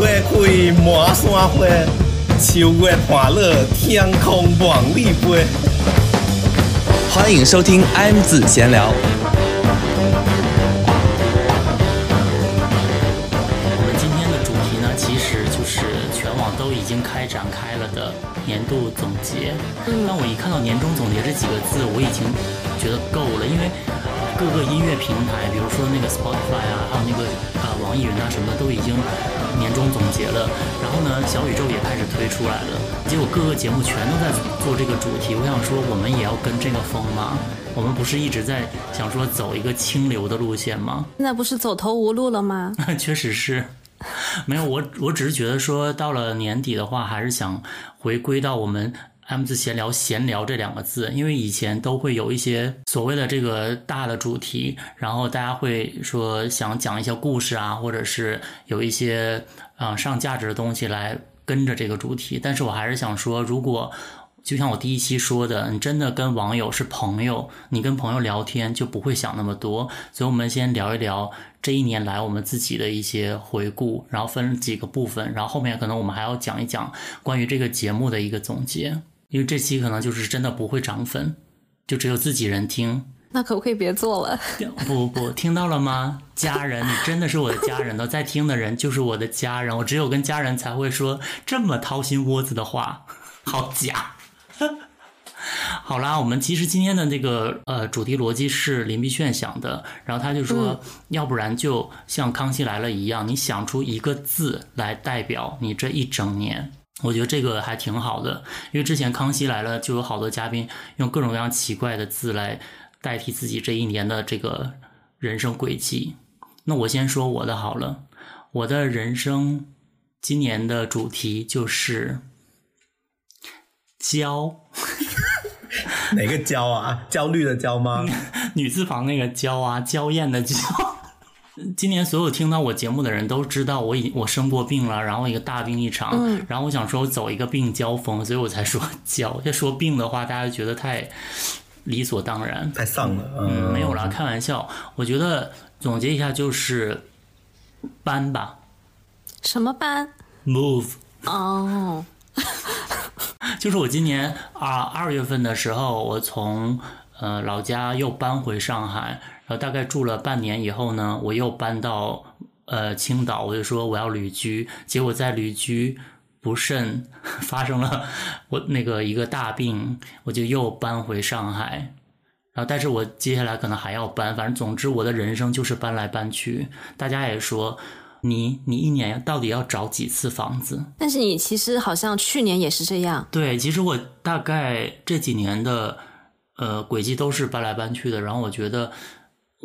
月开满山花，秋月欢乐，天空万里飞。欢迎收听 M 字闲聊。度总结。但我一看到“年终总结”这几个字，我已经觉得够了，因为各个音乐平台，比如说那个 Spotify 啊，还有那个啊网易云啊什么的，都已经年终总结了。然后呢，小宇宙也开始推出来了，结果各个节目全都在做这个主题。我想说，我们也要跟这个风吗？我们不是一直在想说走一个清流的路线吗？现在不是走投无路了吗？确实是，没有我，我只是觉得说到了年底的话，还是想回归到我们 M 字闲聊闲聊这两个字，因为以前都会有一些所谓的这个大的主题，然后大家会说想讲一些故事啊，或者是有一些啊、上价值的东西来跟着这个主题，但是我还是想说，如果就像我第一期说的，你真的跟网友是朋友，你跟朋友聊天就不会想那么多。所以，我们先聊一聊这一年来我们自己的一些回顾，然后分几个部分，然后后面可能我们还要讲一讲关于这个节目的一个总结。因为这期可能就是真的不会涨粉，就只有自己人听。那可不可以别做了？不不不，听到了吗？家人，你真的是我的家人的，在听的人就是我的家人，我只有跟家人才会说这么掏心窝子的话，好假。好啦，我们其实今天的这个呃主题逻辑是林碧炫想的，然后他就说，要不然就像《康熙来了》一样，你想出一个字来代表你这一整年。我觉得这个还挺好的，因为之前《康熙来了》就有好多嘉宾用各种各样奇怪的字来代替自己这一年的这个人生轨迹。那我先说我的好了，我的人生今年的主题就是焦。哪个焦啊？焦虑的焦吗？女字旁那个娇啊，娇艳的娇。今年所有听到我节目的人都知道我已我生过病了，然后一个大病一场，嗯然后我想说我走一个病交风，所以我才说娇。要说病的话，大家就觉得太理所当然。太丧了。嗯，没有啦，开玩笑。我觉得总结一下就是搬吧什么班？，move。哦，就是我今年啊二月份的时候，我从呃老家又搬回上海，然后大概住了半年以后呢，我又搬到呃青岛，我就说我要旅居，结果在旅居不慎 发生了我那个一个大病，我就又搬回上海。然后，但是我接下来可能还要搬，反正总之我的人生就是搬来搬去。大家也说，你你一年到底要找几次房子？但是你其实好像去年也是这样。对，其实我大概这几年的呃轨迹都是搬来搬去的，然后我觉得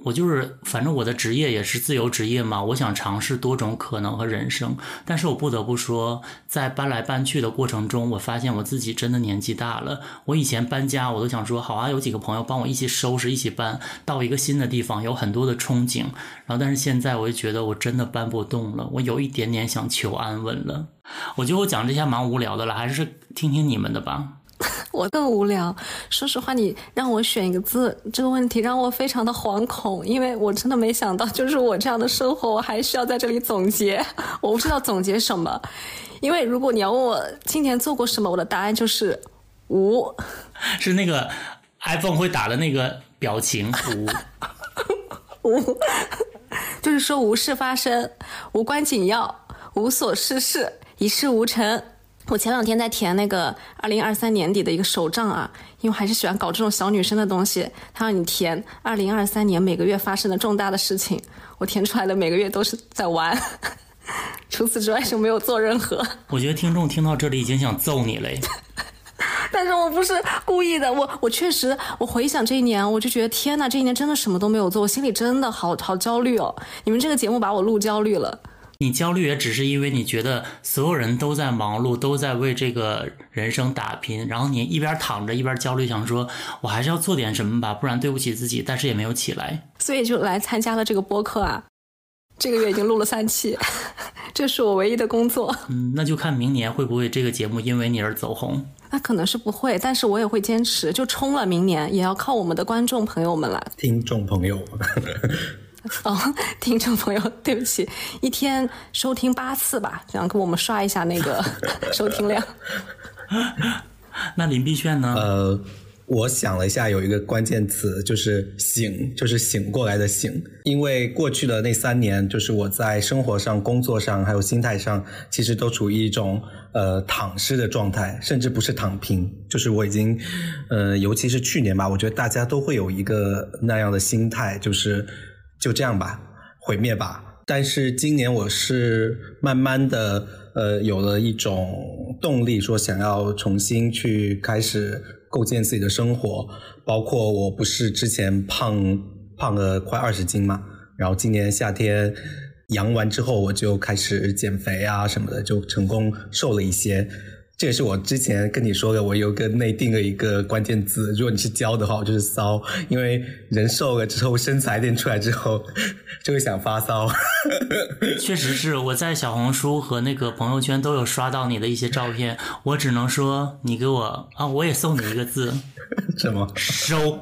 我就是反正我的职业也是自由职业嘛，我想尝试多种可能和人生，但是我不得不说，在搬来搬去的过程中，我发现我自己真的年纪大了。我以前搬家，我都想说好啊，有几个朋友帮我一起收拾，一起搬到一个新的地方，有很多的憧憬。然后，但是现在我就觉得我真的搬不动了，我有一点点想求安稳了。我觉得我讲这些蛮无聊的了，还是听听你们的吧。我更无聊。说实话，你让我选一个字，这个问题让我非常的惶恐，因为我真的没想到，就是我这样的生活，我还需要在这里总结，我不知道总结什么。因为如果你要问我今年做过什么，我的答案就是无。是那个 iPhone 会打的那个表情无。无，就是说无事发生，无关紧要，无所事事，一事无成。我前两天在填那个二零二三年底的一个手账啊，因为我还是喜欢搞这种小女生的东西。他让你填二零二三年每个月发生的重大的事情，我填出来的每个月都是在玩，除此之外就没有做任何。我觉得听众听到这里已经想揍你嘞。但是我不是故意的，我我确实，我回想这一年，我就觉得天呐，这一年真的什么都没有做，我心里真的好好焦虑哦。你们这个节目把我录焦虑了。你焦虑也只是因为你觉得所有人都在忙碌，都在为这个人生打拼，然后你一边躺着一边焦虑，想说我还是要做点什么吧，不然对不起自己，但是也没有起来。所以就来参加了这个播客啊。这个月已经录了三期，这是我唯一的工作。嗯，那就看明年会不会这个节目因为你而走红。那可能是不会，但是我也会坚持，就冲了明年，也要靠我们的观众朋友们了。听众朋友，哦，听众朋友，对不起，一天收听八次吧，这样给我们刷一下那个 收听量。那林碧炫呢？呃，我想了一下，有一个关键词就是“醒”，就是醒过来的“醒”。因为过去的那三年，就是我在生活上、工作上还有心态上，其实都处于一种呃躺尸的状态，甚至不是躺平，就是我已经呃，尤其是去年吧，我觉得大家都会有一个那样的心态，就是就这样吧，毁灭吧。但是今年我是慢慢的呃有了一种动力，说想要重新去开始构建自己的生活，包括我不是之前胖胖了快二十斤嘛，然后今年夏天阳完之后，我就开始减肥啊什么的，就成功瘦了一些。这也是我之前跟你说的，我有个内定的一个关键字。如果你是娇的话，我就是骚，因为人瘦了之后，身材练出来之后，就会想发骚。确实是我在小红书和那个朋友圈都有刷到你的一些照片，我只能说你给我啊，我也送你一个字，什么？收。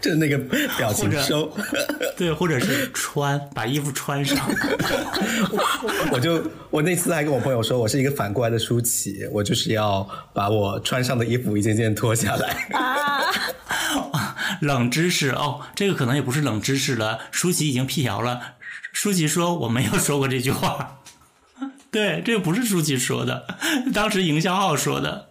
就是那个表情收，对，或者是穿，把衣服穿上。我就我那次还跟我朋友说，我是一个反过来的舒淇，我就是要把我穿上的衣服一件件脱下来。啊，冷知识哦，这个可能也不是冷知识了。舒淇已经辟谣了，舒淇说我没有说过这句话。对，这个不是舒淇说的，当时营销号说的。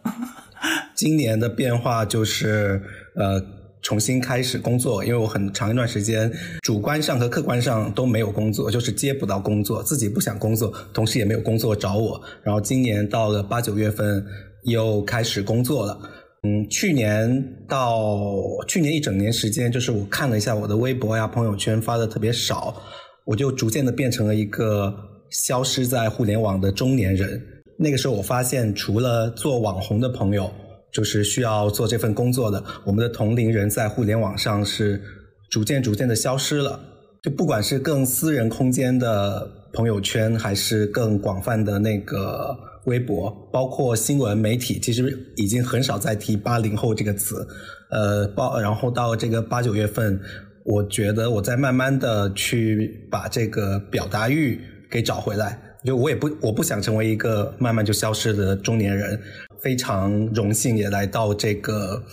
今年的变化就是呃。重新开始工作，因为我很长一段时间主观上和客观上都没有工作，就是接不到工作，自己不想工作，同时也没有工作找我。然后今年到了八九月份又开始工作了。嗯，去年到去年一整年时间，就是我看了一下我的微博呀、朋友圈发的特别少，我就逐渐的变成了一个消失在互联网的中年人。那个时候我发现，除了做网红的朋友。就是需要做这份工作的，我们的同龄人在互联网上是逐渐逐渐的消失了。就不管是更私人空间的朋友圈，还是更广泛的那个微博，包括新闻媒体，其实已经很少再提八零后这个词。呃，包然后到这个八九月份，我觉得我在慢慢的去把这个表达欲给找回来。就我也不我不想成为一个慢慢就消失的中年人。非常荣幸也来到这个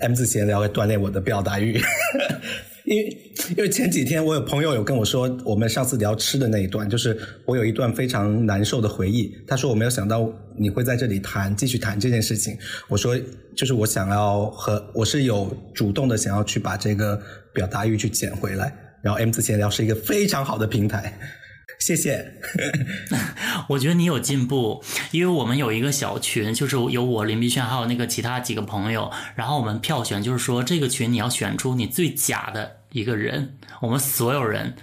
M 字闲聊来锻炼我的表达欲，因为因为前几天我有朋友有跟我说，我们上次聊吃的那一段，就是我有一段非常难受的回忆。他说我没有想到你会在这里谈，继续谈这件事情。我说就是我想要和我是有主动的想要去把这个表达欲去捡回来，然后 M 字闲聊是一个非常好的平台。谢谢，我觉得你有进步，因为我们有一个小群，就是有我林碧炫，还有那个其他几个朋友，然后我们票选，就是说这个群你要选出你最假的一个人，我们所有人。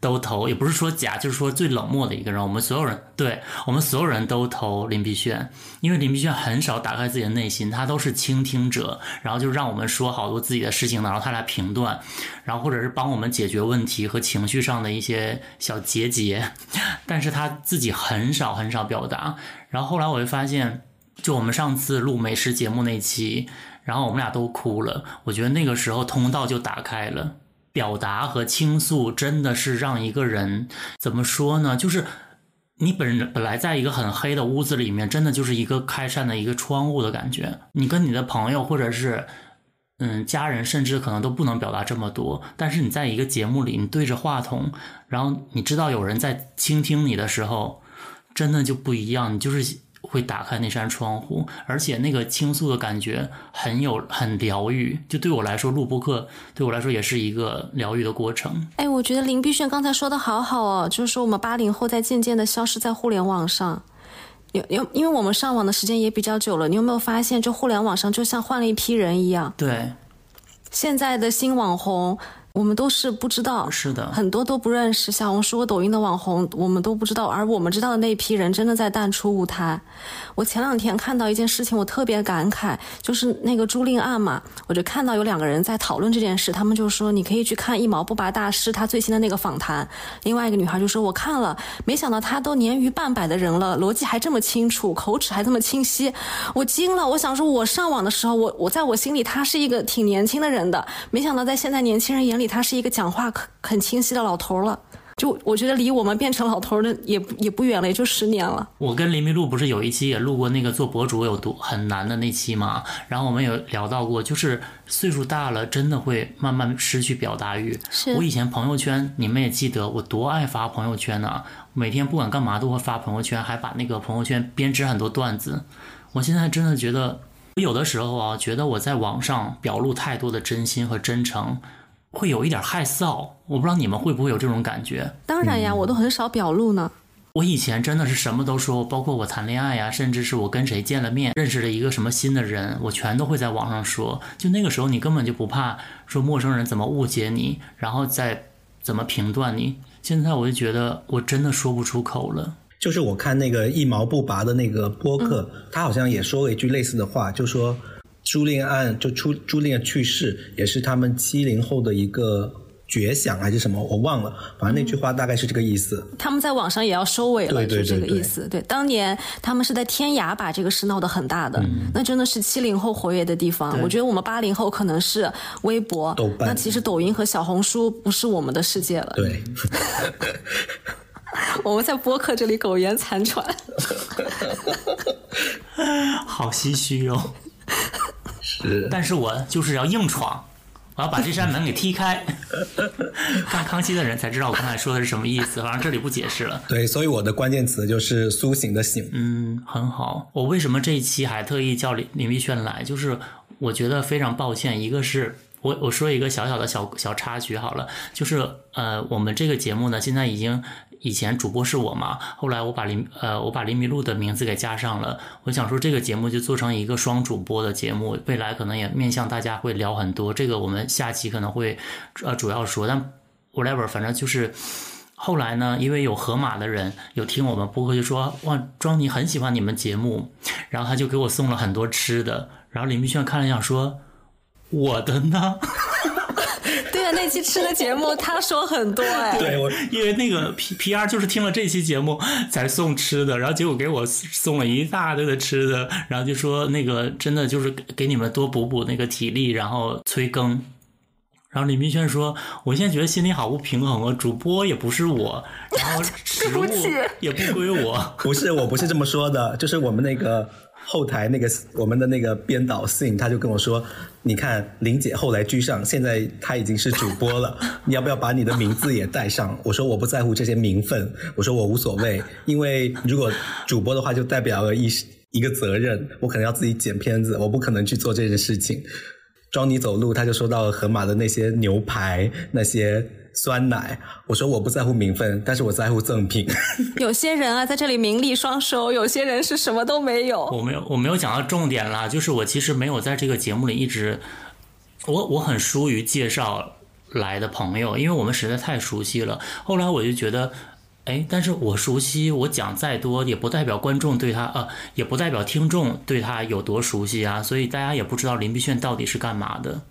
都投，也不是说假，就是说最冷漠的一个人。我们所有人，对我们所有人都投林碧炫，因为林碧炫很少打开自己的内心，他都是倾听者，然后就让我们说好多自己的事情，然后他来评断，然后或者是帮我们解决问题和情绪上的一些小结节，但是他自己很少很少表达。然后后来我就发现，就我们上次录美食节目那期，然后我们俩都哭了，我觉得那个时候通道就打开了。表达和倾诉真的是让一个人怎么说呢？就是你本本来在一个很黑的屋子里面，真的就是一个开扇的一个窗户的感觉。你跟你的朋友或者是嗯家人，甚至可能都不能表达这么多。但是你在一个节目里，你对着话筒，然后你知道有人在倾听你的时候，真的就不一样。你就是。会打开那扇窗户，而且那个倾诉的感觉很有很疗愈。就对我来说，录播课对我来说也是一个疗愈的过程。哎，我觉得林碧炫刚才说的好好哦，就是说我们八零后在渐渐的消失在互联网上，因因因为我们上网的时间也比较久了。你有没有发现，就互联网上就像换了一批人一样？对，现在的新网红。我们都是不知道，是的很多都不认识小红书和、抖音的网红，我们都不知道，而我们知道的那一批人真的在淡出舞台。我前两天看到一件事情，我特别感慨，就是那个朱令案嘛，我就看到有两个人在讨论这件事，他们就说你可以去看一毛不拔大师他最新的那个访谈。另外一个女孩就说我看了，没想到他都年逾半百的人了，逻辑还这么清楚，口齿还这么清晰，我惊了。我想说，我上网的时候，我我在我心里他是一个挺年轻的人的，没想到在现在年轻人眼里。他是一个讲话很很清晰的老头了，就我觉得离我们变成老头的也也不远了，也就十年了。我跟林明路不是有一期也录过那个做博主有多很难的那期嘛，然后我们有聊到过，就是岁数大了真的会慢慢失去表达欲。是我以前朋友圈你们也记得我多爱发朋友圈呢，每天不管干嘛都会发朋友圈，还把那个朋友圈编织很多段子。我现在真的觉得，我有的时候啊，觉得我在网上表露太多的真心和真诚。会有一点害臊，我不知道你们会不会有这种感觉。当然呀，我都很少表露呢。我以前真的是什么都说，包括我谈恋爱呀，甚至是我跟谁见了面，认识了一个什么新的人，我全都会在网上说。就那个时候，你根本就不怕说陌生人怎么误解你，然后再怎么评断你。现在我就觉得我真的说不出口了。就是我看那个一毛不拔的那个播客，他好像也说了一句类似的话，就说。朱令案就朱朱令的去世，也是他们七零后的一个绝响还是什么，我忘了。反正那句话大概是这个意思。他们在网上也要收尾了，就这个意思。对，当年他们是在天涯把这个事闹得很大的，那真的是七零后活跃的地方。我觉得我们八零后可能是微博、豆瓣，那其实抖音和小红书不是我们的世界了。对，我们在播客这里苟延残喘，好唏嘘哦。是，但是我就是要硬闯，我要把这扇门给踢开。看康熙的人才知道我刚才说的是什么意思，反正这里不解释了。对，所以我的关键词就是苏醒的醒。嗯，很好。我为什么这一期还特意叫林林碧轩来？就是我觉得非常抱歉，一个是我我说一个小小的小小插曲好了，就是呃，我们这个节目呢，现在已经。以前主播是我嘛，后来我把林呃我把林迷路的名字给加上了。我想说这个节目就做成一个双主播的节目，未来可能也面向大家会聊很多。这个我们下期可能会呃主要说，但 whatever，反正就是后来呢，因为有河马的人有听我们播客，就说哇庄尼很喜欢你们节目，然后他就给我送了很多吃的。然后林碧炫看了一下说我的呢。那期吃的节目，他说很多哎，对，我因为那个 P P R 就是听了这期节目才送吃的，然后结果给我送了一大堆的吃的，然后就说那个真的就是给你们多补补那个体力，然后催更。然后李明轩说：“我现在觉得心里好不平衡啊，主播也不是我，然后食物 也不归我。”不是，我不是这么说的，就是我们那个。后台那个我们的那个编导信，他就跟我说：“你看林姐后来居上，现在她已经是主播了，你要不要把你的名字也带上？”我说：“我不在乎这些名分，我说我无所谓，因为如果主播的话，就代表了一一个责任，我可能要自己剪片子，我不可能去做这件事情。”装你走路，他就说到了河马的那些牛排那些。酸奶，我说我不在乎名分，但是我在乎赠品。有些人啊，在这里名利双收；有些人是什么都没有。我没有，我没有讲到重点啦，就是我其实没有在这个节目里一直，我我很疏于介绍来的朋友，因为我们实在太熟悉了。后来我就觉得，哎，但是我熟悉，我讲再多也不代表观众对他，呃，也不代表听众对他有多熟悉啊。所以大家也不知道林碧炫到底是干嘛的，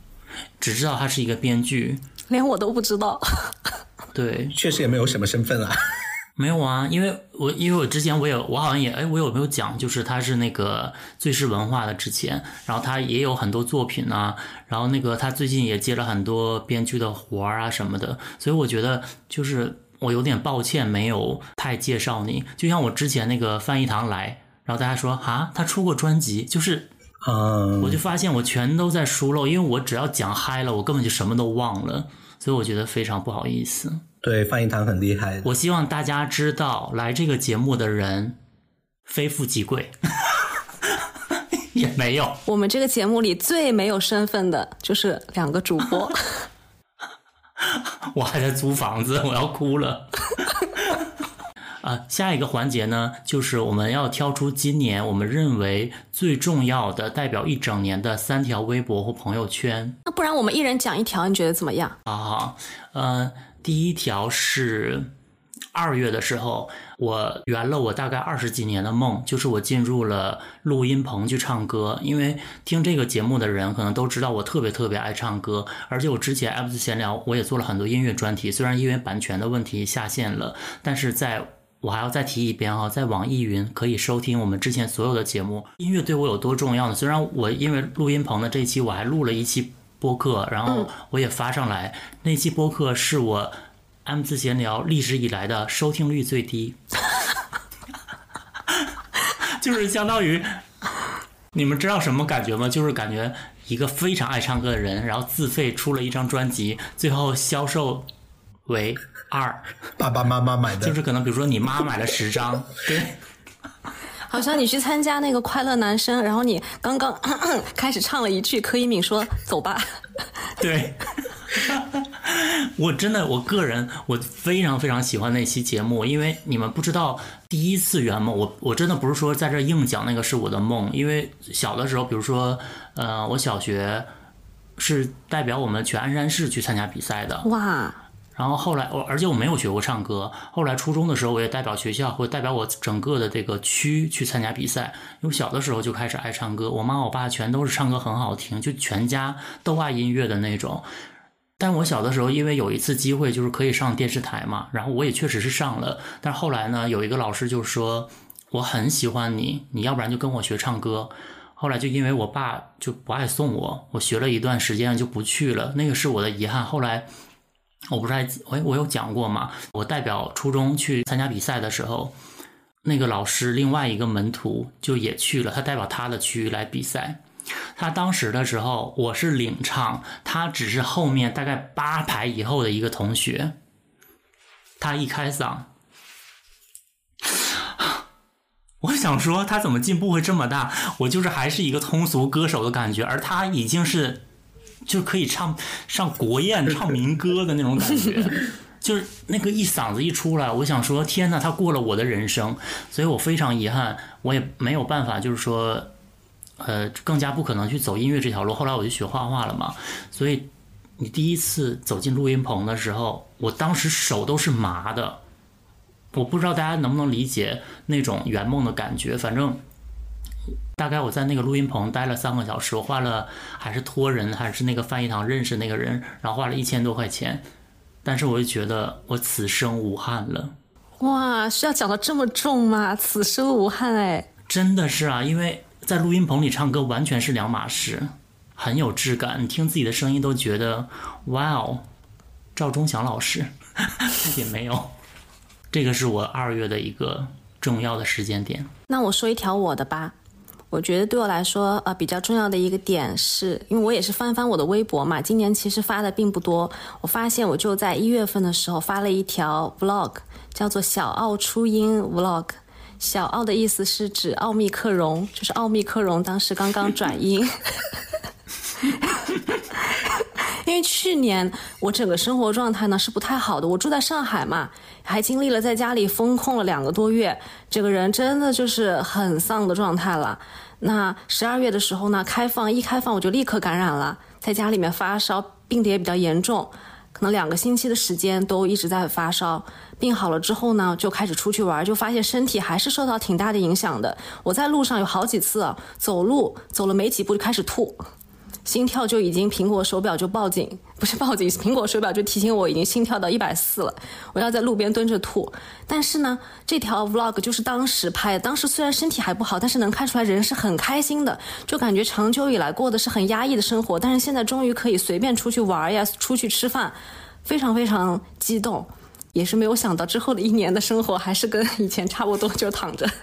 只知道他是一个编剧。连我都不知道，对，确实也没有什么身份啊，没有啊，因为我因为我之前我也我好像也哎我有没有讲，就是他是那个最是文化的之前，然后他也有很多作品啊，然后那个他最近也接了很多编剧的活儿啊什么的，所以我觉得就是我有点抱歉没有太介绍你，就像我之前那个范一堂来，然后大家说啊他出过专辑，就是。嗯，我就发现我全都在疏漏，因为我只要讲嗨了，我根本就什么都忘了，所以我觉得非常不好意思。对，范一堂很厉害。我希望大家知道，来这个节目的人非富即贵，也没有。我们这个节目里最没有身份的就是两个主播。我还在租房子，我要哭了。啊，下一个环节呢，就是我们要挑出今年我们认为最重要的、代表一整年的三条微博或朋友圈。那不然我们一人讲一条，你觉得怎么样？好好，呃，第一条是二月的时候，我圆了我大概二十几年的梦，就是我进入了录音棚去唱歌。因为听这个节目的人可能都知道，我特别特别爱唱歌，而且我之前 F 字闲聊我也做了很多音乐专题，虽然因为版权的问题下线了，但是在我还要再提一遍哈，在网易云可以收听我们之前所有的节目。音乐对我有多重要呢？虽然我因为录音棚的这一期我还录了一期播客，然后我也发上来，那期播客是我 M 字闲聊历史以来的收听率最低，就是相当于你们知道什么感觉吗？就是感觉一个非常爱唱歌的人，然后自费出了一张专辑，最后销售为二。爸爸妈妈买的，就是可能比如说你妈买了十张，对，好像你去参加那个快乐男生，然后你刚刚开始唱了一句，柯以敏说“走吧。对，我真的，我个人我非常非常喜欢那期节目，因为你们不知道第一次圆梦，我我真的不是说在这硬讲那个是我的梦，因为小的时候，比如说，呃，我小学是代表我们全鞍山市去参加比赛的”。，哇，然后后来我，而且我没有学过唱歌。后来初中的时候，我也代表学校或代表我整个的这个区去参加比赛。因为小的时候就开始爱唱歌，我妈我爸全都是唱歌很好听，就全家都爱音乐的那种。但我小的时候，因为有一次机会就是可以上电视台嘛，然后我也确实是上了。但是后来呢，有一个老师就说我很喜欢你，你要不然就跟我学唱歌。后来就因为我爸就不爱送我，我学了一段时间就不去了，那个是我的遗憾。后来我不是还我我有讲过嘛，我代表初中去参加比赛的时候，那个老师另外一个门徒就也去了，他代表他的区域来比赛。他当时的时候，我是领唱，他只是后面大概八排以后的一个同学。他一开嗓，我想说他怎么进步会这么大？我就是还是一个通俗歌手的感觉，而他已经是就可以唱上国宴、唱民歌的那种感觉。就是那个一嗓子一出来，我想说天呐，他过了我的人生，所以我非常遗憾，我也没有办法，就是说，呃，更加不可能去走音乐这条路。后来我就学画画了嘛，所以你第一次走进录音棚的时候，我当时手都是麻的，我不知道大家能不能理解那种圆梦的感觉。反正大概我在那个录音棚待了三个小时，我花了还是托人还是那个翻译堂认识那个人，然后花了一千多块钱。但是我就觉得我此生无憾了，哇，是要讲的这么重吗？此生无憾哎，真的是啊，因为在录音棚里唱歌完全是两码事，很有质感，你听自己的声音都觉得哇哦，赵忠祥老师 也没有，这个是我二月的一个重要的时间点。那我说一条我的吧。我觉得对我来说，呃，比较重要的一个点是，因为我也是翻翻我的微博嘛，今年其实发的并不多。我发现我就在一月份的时候发了一条 vlog，叫做“小奥初音 vlog”。小奥的意思是指奥密克戎，就是奥密克戎当时刚刚转阴。因为去年我整个生活状态呢是不太好的，我住在上海嘛，还经历了在家里封控了两个多月，整个人真的就是很丧的状态了。那十二月的时候呢，开放一开放我就立刻感染了，在家里面发烧，病得也比较严重，可能两个星期的时间都一直在发烧。病好了之后呢，就开始出去玩，就发现身体还是受到挺大的影响的。我在路上有好几次，走路走了没几步就开始吐。心跳就已经苹果手表就报警，不是报警，苹果手表就提醒我已经心跳到一百四了，我要在路边蹲着吐。但是呢，这条 vlog 就是当时拍的，当时虽然身体还不好，但是能看出来人是很开心的，就感觉长久以来过的是很压抑的生活，但是现在终于可以随便出去玩呀，出去吃饭，非常非常激动，也是没有想到之后的一年的生活还是跟以前差不多，就躺着。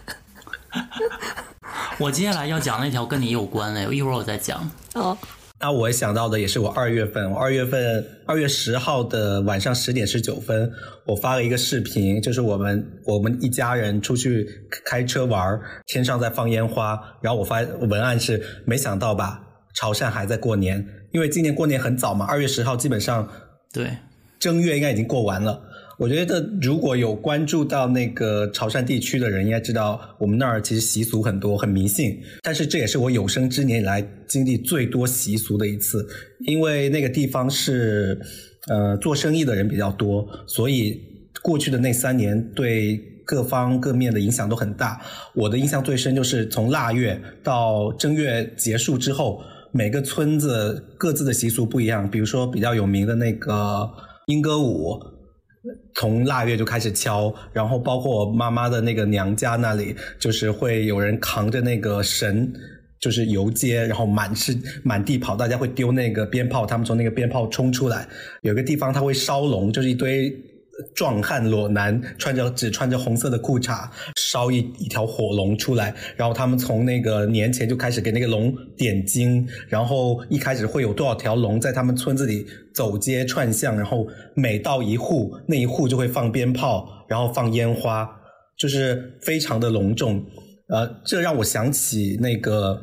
我接下来要讲那条跟你有关的，一会儿我再讲。哦，那我想到的也是我二月份，我二月份二月十号的晚上十点十九分，我发了一个视频，就是我们我们一家人出去开车玩，天上在放烟花，然后我发文案是没想到吧，潮汕还在过年，因为今年过年很早嘛，二月十号基本上对，正月应该已经过完了。我觉得如果有关注到那个潮汕地区的人，应该知道我们那儿其实习俗很多，很迷信。但是这也是我有生之年以来经历最多习俗的一次，因为那个地方是呃做生意的人比较多，所以过去的那三年对各方各面的影响都很大。我的印象最深就是从腊月到正月结束之后，每个村子各自的习俗不一样。比如说比较有名的那个莺歌舞。从腊月就开始敲，然后包括我妈妈的那个娘家那里，就是会有人扛着那个神，就是游街，然后满是满地跑，大家会丢那个鞭炮，他们从那个鞭炮冲出来。有个地方他会烧龙，就是一堆壮汉裸男，穿着只穿着红色的裤衩，烧一一条火龙出来，然后他们从那个年前就开始给那个龙点睛，然后一开始会有多少条龙在他们村子里。走街串巷，然后每到一户，那一户就会放鞭炮，然后放烟花，就是非常的隆重。呃，这让我想起那个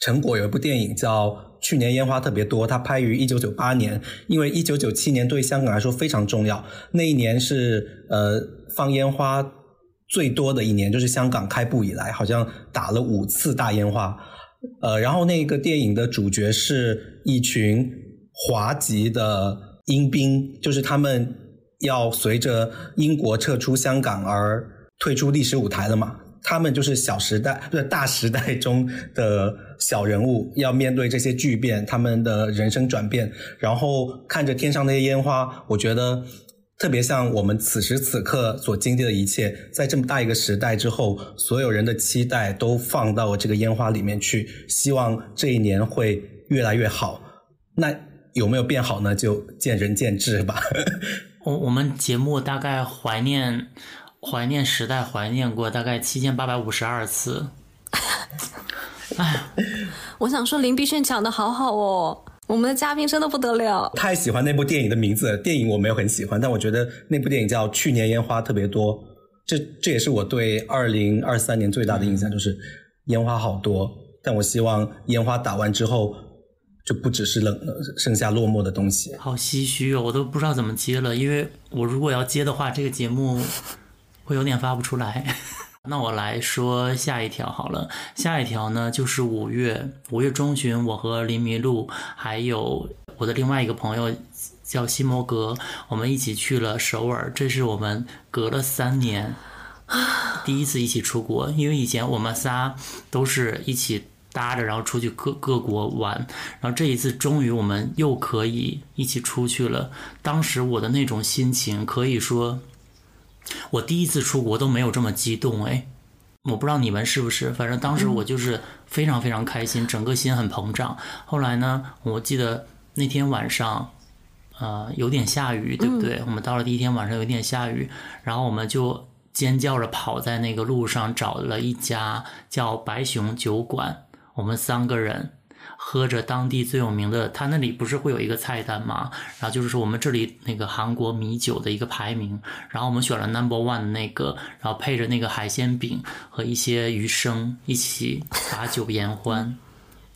陈果有一部电影叫《去年烟花特别多》，它拍于一九九八年，因为一九九七年对香港来说非常重要，那一年是呃放烟花最多的一年，就是香港开埠以来，好像打了五次大烟花。呃，然后那个电影的主角是一群。华籍的英兵，就是他们要随着英国撤出香港而退出历史舞台了嘛？他们就是小时代，不是大时代中的小人物，要面对这些巨变，他们的人生转变，然后看着天上那些烟花，我觉得特别像我们此时此刻所经历的一切，在这么大一个时代之后，所有人的期待都放到这个烟花里面去，希望这一年会越来越好。那。有没有变好呢？就见仁见智吧。我我们节目大概怀念怀念时代，怀念过大概七千八百五十二次。哎，我想说林碧炫讲的好好哦，我们的嘉宾真的不得了。太喜欢那部电影的名字，电影我没有很喜欢，但我觉得那部电影叫《去年烟花特别多》，这这也是我对二零二三年最大的印象，就是烟花好多。但我希望烟花打完之后。就不只是冷，剩下落寞的东西。好唏嘘哦，我都不知道怎么接了，因为我如果要接的话，这个节目会有点发不出来。那我来说下一条好了，下一条呢就是五月五月中旬，我和林麋鹿还有我的另外一个朋友叫西摩格，我们一起去了首尔。这是我们隔了三年第一次一起出国，因为以前我们仨都是一起。搭着，然后出去各各国玩，然后这一次终于我们又可以一起出去了。当时我的那种心情，可以说，我第一次出国都没有这么激动哎。我不知道你们是不是，反正当时我就是非常非常开心，整个心很膨胀。后来呢，我记得那天晚上，呃，有点下雨，对不对？我们到了第一天晚上有点下雨，然后我们就尖叫着跑在那个路上，找了一家叫白熊酒馆。我们三个人喝着当地最有名的，他那里不是会有一个菜单吗？然后就是说我们这里那个韩国米酒的一个排名，然后我们选了 number one 的那个，然后配着那个海鲜饼和一些鱼生一起把酒言欢。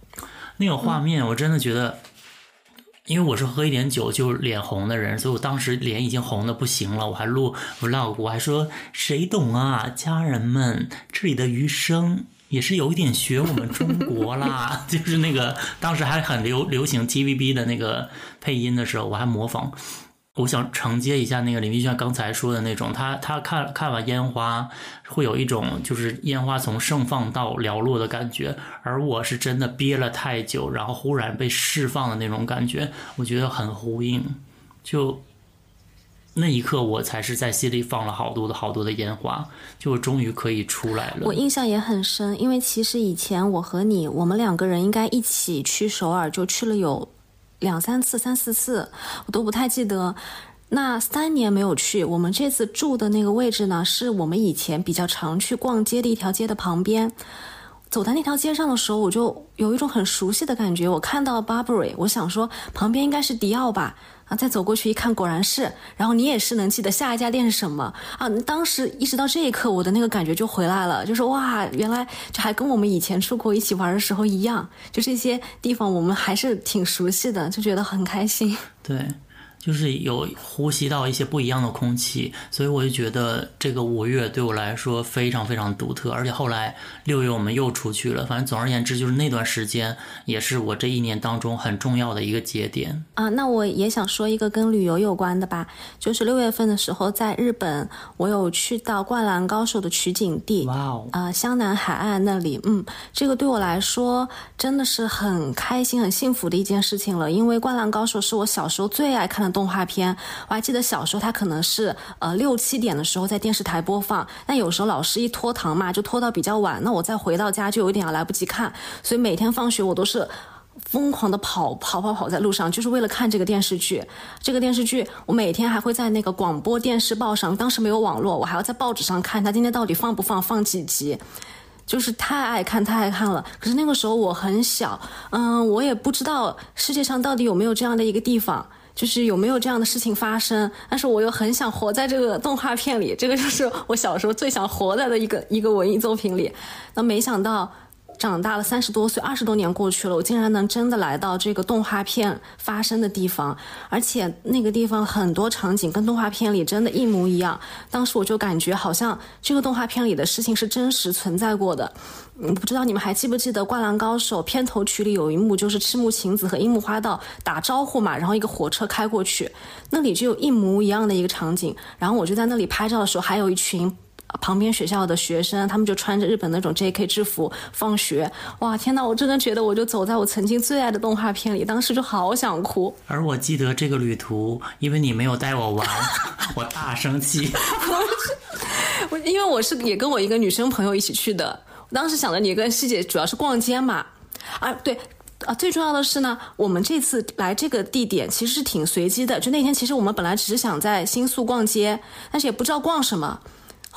那个画面我真的觉得，因为我是喝一点酒就脸红的人，所以我当时脸已经红的不行了。我还录 vlog，我还说谁懂啊，家人们，这里的鱼生。也是有一点学我们中国啦，就是那个当时还很流流行 TVB 的那个配音的时候，我还模仿。我想承接一下那个林碧炫刚才说的那种，他他看看完烟花会有一种就是烟花从盛放到寥落的感觉，而我是真的憋了太久，然后忽然被释放的那种感觉，我觉得很呼应，就。那一刻，我才是在心里放了好多的好多的烟花，就终于可以出来了。我印象也很深，因为其实以前我和你，我们两个人应该一起去首尔，就去了有两三次、三四次，我都不太记得。那三年没有去，我们这次住的那个位置呢，是我们以前比较常去逛街的一条街的旁边。走在那条街上的时候，我就有一种很熟悉的感觉。我看到 Burberry，我想说旁边应该是迪奥吧。啊，再走过去一看，果然是。然后你也是能记得下一家店是什么啊？当时一直到这一刻，我的那个感觉就回来了，就是哇，原来就还跟我们以前出国一起玩的时候一样，就这些地方我们还是挺熟悉的，就觉得很开心。对，就是有呼吸到一些不一样的空气，所以我就觉得这个五月对我来说非常非常独特。而且后来六月我们又出去了，反正总而言之，就是那段时间也是我这一年当中很重要的一个节点啊。那我也想说一个跟旅游有关的吧，就是六月份的时候在日本，我有去到《灌篮高手》的取景地，哇哦，啊，湘南海岸那里，嗯，这个对我来说真的是很开心、很幸福的一件事情了，因为《灌篮高手》是我小时候最爱看的。动画片，我还记得小时候，它可能是呃六七点的时候在电视台播放，那有时候老师一拖堂嘛，就拖到比较晚，那我再回到家就有点来不及看，所以每天放学我都是疯狂的跑跑跑跑在路上，就是为了看这个电视剧。这个电视剧我每天还会在那个广播电视报上，当时没有网络，我还要在报纸上看它今天到底放不放，放几集。就是太爱看，太爱看了。可是那个时候我很小，嗯，我也不知道世界上到底有没有这样的一个地方。就是有没有这样的事情发生？但是我又很想活在这个动画片里，这个就是我小时候最想活在的一个一个文艺作品里。那没想到。长大了三十多岁，二十多年过去了，我竟然能真的来到这个动画片发生的地方，而且那个地方很多场景跟动画片里真的一模一样。当时我就感觉好像这个动画片里的事情是真实存在过的。嗯，不知道你们还记不记得《灌篮高手》片头曲里有一幕，就是赤木晴子和樱木花道打招呼嘛，然后一个火车开过去，那里就有一模一样的一个场景。然后我就在那里拍照的时候，还有一群。旁边学校的学生，他们就穿着日本那种 J.K. 制服放学，哇，天呐，我真的觉得我就走在我曾经最爱的动画片里，当时就好想哭。而我记得这个旅途，因为你没有带我玩，我大生气。我 因为我是也跟我一个女生朋友一起去的，我当时想着你跟希姐主要是逛街嘛，啊，对，啊，最重要的是呢，我们这次来这个地点其实是挺随机的，就那天其实我们本来只是想在新宿逛街，但是也不知道逛什么。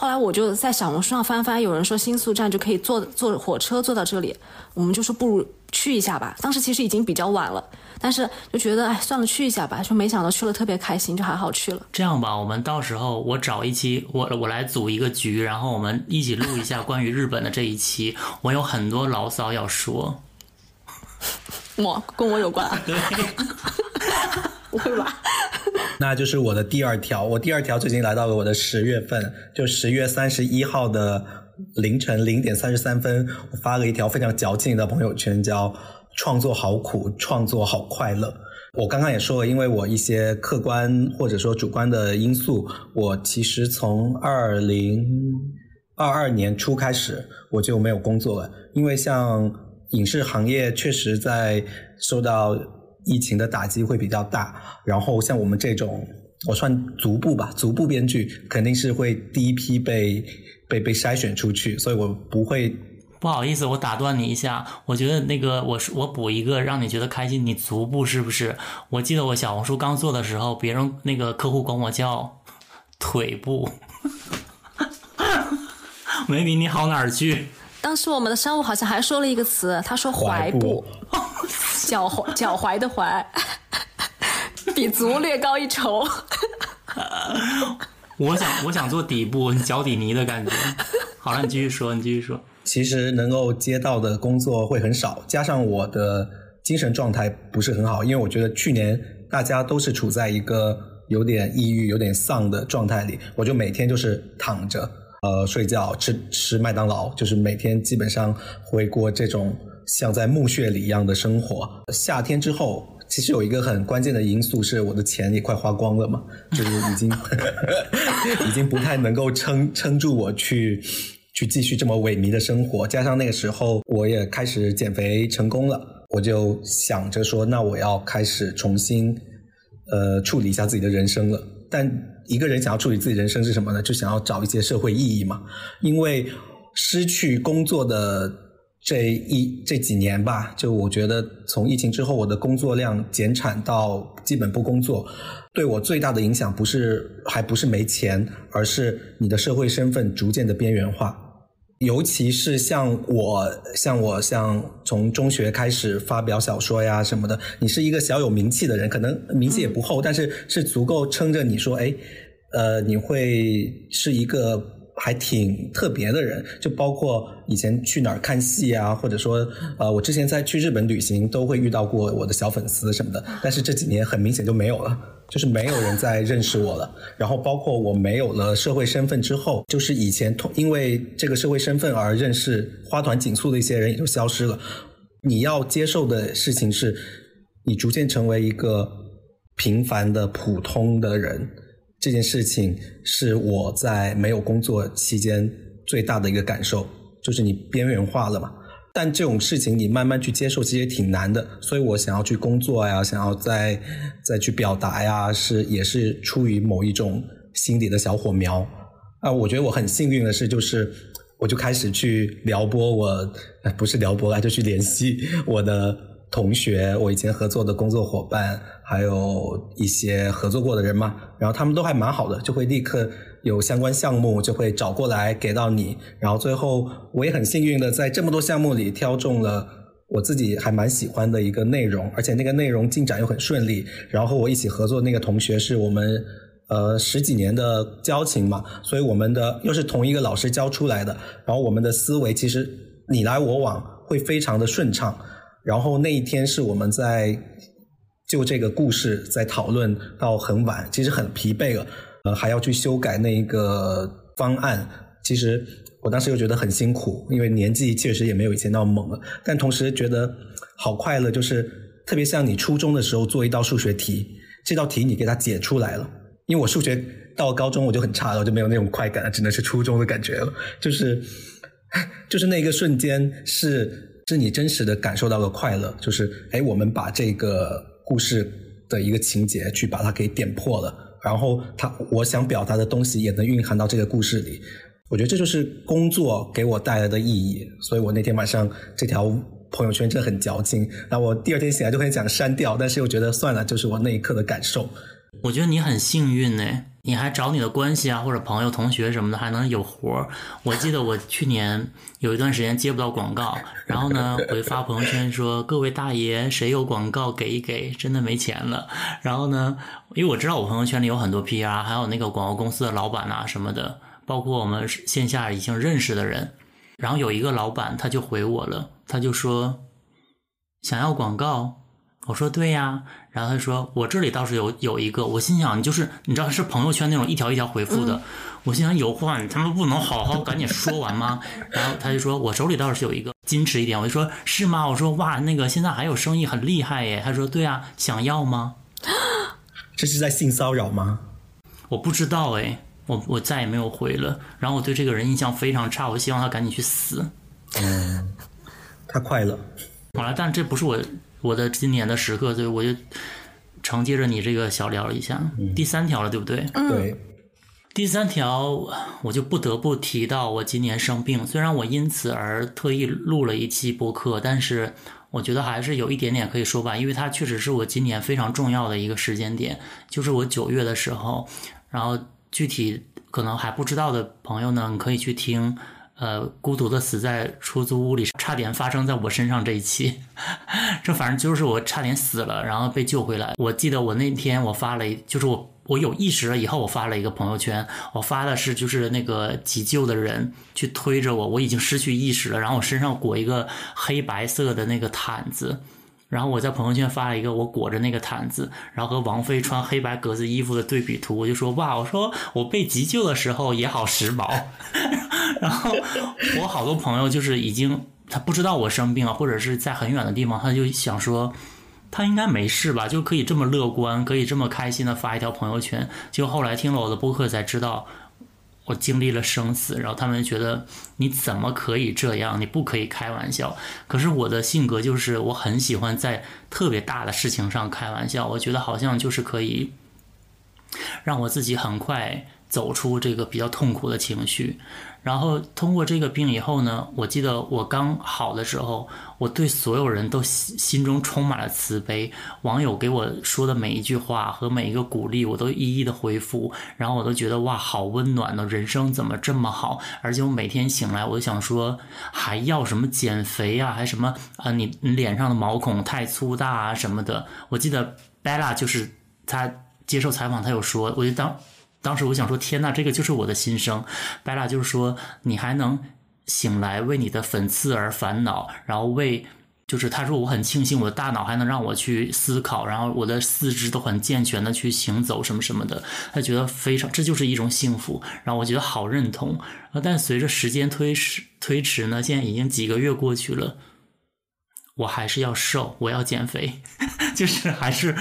后来我就在小红书上翻翻，有人说新宿站就可以坐坐火车坐到这里，我们就说不如去一下吧。当时其实已经比较晚了，但是就觉得哎算了去一下吧，就没想到去了特别开心，就还好去了。这样吧，我们到时候我找一期，我我来组一个局，然后我们一起录一下关于日本的这一期。我有很多牢骚要说。我跟我有关？对，不会吧？那就是我的第二条，我第二条最近来到了我的十月份，就十月三十一号的凌晨零点三十三分，我发了一条非常矫情的朋友圈，叫“创作好苦，创作好快乐”。我刚刚也说了，因为我一些客观或者说主观的因素，我其实从二零二二年初开始我就没有工作了，因为像影视行业确实在受到。疫情的打击会比较大，然后像我们这种，我算足部吧，足部编剧肯定是会第一批被被被筛选出去，所以我不会。不好意思，我打断你一下，我觉得那个我是我补一个让你觉得开心，你足部是不是？我记得我小红书刚做的时候，别人那个客户管我叫腿部，没比你好哪儿去。当时我们的商务好像还说了一个词，他说踝部。脚踝脚踝的踝，比足略高一筹。我想我想做底部脚底泥的感觉。好了，你继续说，你继续说。其实能够接到的工作会很少，加上我的精神状态不是很好，因为我觉得去年大家都是处在一个有点抑郁、有点丧的状态里，我就每天就是躺着，呃，睡觉，吃吃麦当劳，就是每天基本上会过这种。像在墓穴里一样的生活。夏天之后，其实有一个很关键的因素是我的钱也快花光了嘛，就是已经 已经不太能够撑撑住我去去继续这么萎靡的生活。加上那个时候我也开始减肥成功了，我就想着说，那我要开始重新呃处理一下自己的人生了。但一个人想要处理自己人生是什么呢？就想要找一些社会意义嘛。因为失去工作的。这一这几年吧，就我觉得从疫情之后，我的工作量减产到基本不工作，对我最大的影响不是还不是没钱，而是你的社会身份逐渐的边缘化。尤其是像我，像我，像从中学开始发表小说呀什么的，你是一个小有名气的人，可能名气也不厚，但是是足够撑着你说，哎，呃，你会是一个。还挺特别的人，就包括以前去哪儿看戏啊，或者说，呃，我之前在去日本旅行都会遇到过我的小粉丝什么的，但是这几年很明显就没有了。就是没有人再认识我了。然后包括我没有了社会身份之后，就是以前通因为这个社会身份而认识花团锦簇的一些人也就消失了。你要接受的事情是，你逐渐成为一个平凡的普通的人。这件事情是我在没有工作期间最大的一个感受，就是你边缘化了嘛。但这种事情你慢慢去接受，其实也挺难的。所以我想要去工作呀，想要再再去表达呀，是也是出于某一种心底的小火苗啊。我觉得我很幸运的是，就是我就开始去撩拨我，不是撩拨啊，就去联系我的同学，我以前合作的工作伙伴。还有一些合作过的人嘛，然后他们都还蛮好的，就会立刻有相关项目就会找过来给到你，然后最后我也很幸运的在这么多项目里挑中了我自己还蛮喜欢的一个内容，而且那个内容进展又很顺利。然后和我一起合作那个同学是我们呃十几年的交情嘛，所以我们的又是同一个老师教出来的，然后我们的思维其实你来我往会非常的顺畅。然后那一天是我们在。就这个故事在讨论到很晚，其实很疲惫了，呃，还要去修改那个方案。其实我当时又觉得很辛苦，因为年纪确实也没有以前那么猛了。但同时觉得好快乐，就是特别像你初中的时候做一道数学题，这道题你给它解出来了。因为我数学到高中我就很差了，我就没有那种快感了，只能是初中的感觉了。就是 就是那个瞬间是是你真实的感受到了快乐，就是哎，我们把这个。故事的一个情节去把它给点破了，然后他我想表达的东西也能蕴含到这个故事里。我觉得这就是工作给我带来的意义。所以我那天晚上这条朋友圈真的很矫情，那我第二天醒来就很想删掉，但是又觉得算了，就是我那一刻的感受。我觉得你很幸运呢。你还找你的关系啊，或者朋友、同学什么的，还能有活儿。我记得我去年有一段时间接不到广告，然后呢，我就发朋友圈说：“各位大爷，谁有广告给一给？真的没钱了。”然后呢，因为我知道我朋友圈里有很多 PR，还有那个广告公司的老板啊什么的，包括我们线下已经认识的人。然后有一个老板他就回我了，他就说：“想要广告。”我说对呀，然后他说我这里倒是有有一个，我心想你就是你知道是朋友圈那种一条一条回复的，我心想有话你他妈不能好好赶紧说完吗？然后他就说我手里倒是有一个，矜持一点，我就说是吗？我说哇那个现在还有生意很厉害耶，他说对啊，想要吗？这是在性骚扰吗？我不知道哎，我我再也没有回了，然后我对这个人印象非常差，我希望他赶紧去死。嗯，他快乐。好了，但这不是我。我的今年的时刻，所以我就承接着你这个小聊了一下。第三条了，对不对？对。第三条，我就不得不提到我今年生病。虽然我因此而特意录了一期播客，但是我觉得还是有一点点可以说吧，因为它确实是我今年非常重要的一个时间点，就是我九月的时候。然后具体可能还不知道的朋友呢，你可以去听。呃，孤独的死在出租屋里，差点发生在我身上这一期，这反正就是我差点死了，然后被救回来。我记得我那天我发了，就是我我有意识了以后，我发了一个朋友圈，我发的是就是那个急救的人去推着我，我已经失去意识了，然后我身上裹一个黑白色的那个毯子。然后我在朋友圈发了一个我裹着那个毯子，然后和王菲穿黑白格子衣服的对比图，我就说哇，我说我被急救的时候也好时髦。然后 我好多朋友就是已经他不知道我生病了，或者是在很远的地方，他就想说他应该没事吧，就可以这么乐观，可以这么开心的发一条朋友圈。就后来听了我的播客才知道。我经历了生死，然后他们觉得你怎么可以这样？你不可以开玩笑。可是我的性格就是我很喜欢在特别大的事情上开玩笑，我觉得好像就是可以让我自己很快走出这个比较痛苦的情绪。然后通过这个病以后呢，我记得我刚好的时候，我对所有人都心心中充满了慈悲。网友给我说的每一句话和每一个鼓励，我都一一的回复。然后我都觉得哇，好温暖的，人生怎么这么好？而且我每天醒来，我就想说，还要什么减肥啊，还什么啊？你你脸上的毛孔太粗大啊什么的。我记得 Bella 就是他接受采访，他有说，我就当。当时我想说，天呐，这个就是我的心声。白拉就是说，你还能醒来为你的粉刺而烦恼，然后为就是他说我很庆幸我的大脑还能让我去思考，然后我的四肢都很健全的去行走什么什么的，他觉得非常这就是一种幸福，然后我觉得好认同。但随着时间推迟推迟呢，现在已经几个月过去了，我还是要瘦，我要减肥，就是还是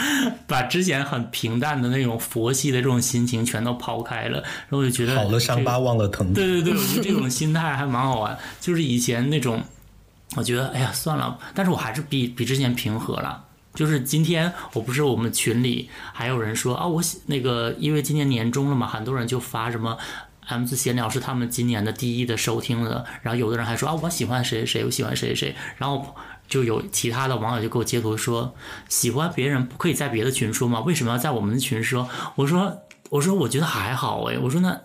把之前很平淡的那种佛系的这种心情全都抛开了，然后我就觉得好了伤疤忘了疼。对对对，我觉得这 种心态还蛮好玩，就是以前那种。我觉得，哎呀，算了，但是我还是比比之前平和了。就是今天，我不是我们群里还有人说啊，我那个因为今年年终了嘛，很多人就发什么 M 字闲聊是他们今年的第一的收听的，然后有的人还说啊，我喜欢谁谁谁，我喜欢谁谁谁，然后就有其他的网友就给我截图说，喜欢别人不可以在别的群说吗？为什么要在我们的群说？我说我说我觉得还好哎，我说那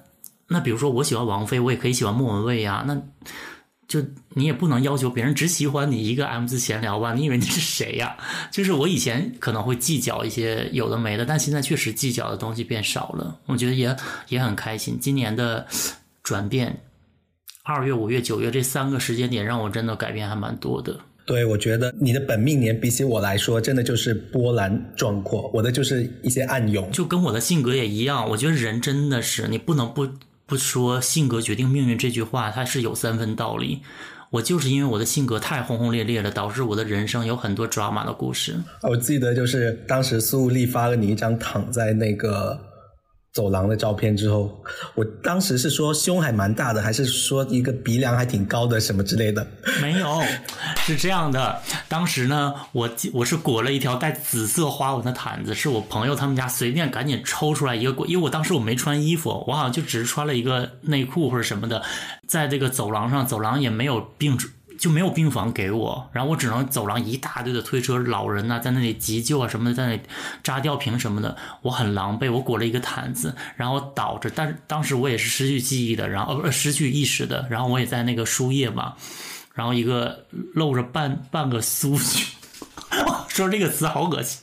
那比如说我喜欢王菲，我也可以喜欢莫文蔚呀，那。就你也不能要求别人只喜欢你一个 M 字闲聊吧？你以为你是谁呀？就是我以前可能会计较一些有的没的，但现在确实计较的东西变少了。我觉得也也很开心。今年的转变，二月、五月、九月这三个时间点让我真的改变还蛮多的。对，我觉得你的本命年比起我来说，真的就是波澜壮阔。我的就是一些暗涌，就跟我的性格也一样。我觉得人真的是你不能不。不说性格决定命运这句话，它是有三分道理。我就是因为我的性格太轰轰烈烈了，导致我的人生有很多抓马的故事。我记得就是当时苏丽发了你一张躺在那个。走廊的照片之后，我当时是说胸还蛮大的，还是说一个鼻梁还挺高的什么之类的？没有，是这样的。当时呢，我我是裹了一条带紫色花纹的毯子，是我朋友他们家随便赶紧抽出来一个裹，因为我当时我没穿衣服，我好像就只是穿了一个内裤或者什么的，在这个走廊上，走廊也没有病就没有病房给我，然后我只能走廊一大堆的推车，老人呐在那里急救啊什么的，在那里扎吊瓶什么的，我很狼狈，我裹了一个毯子，然后倒着，但是当时我也是失去记忆的，然后呃失去意识的，然后我也在那个输液嘛，然后一个露着半半个酥胸，说这个词好恶心，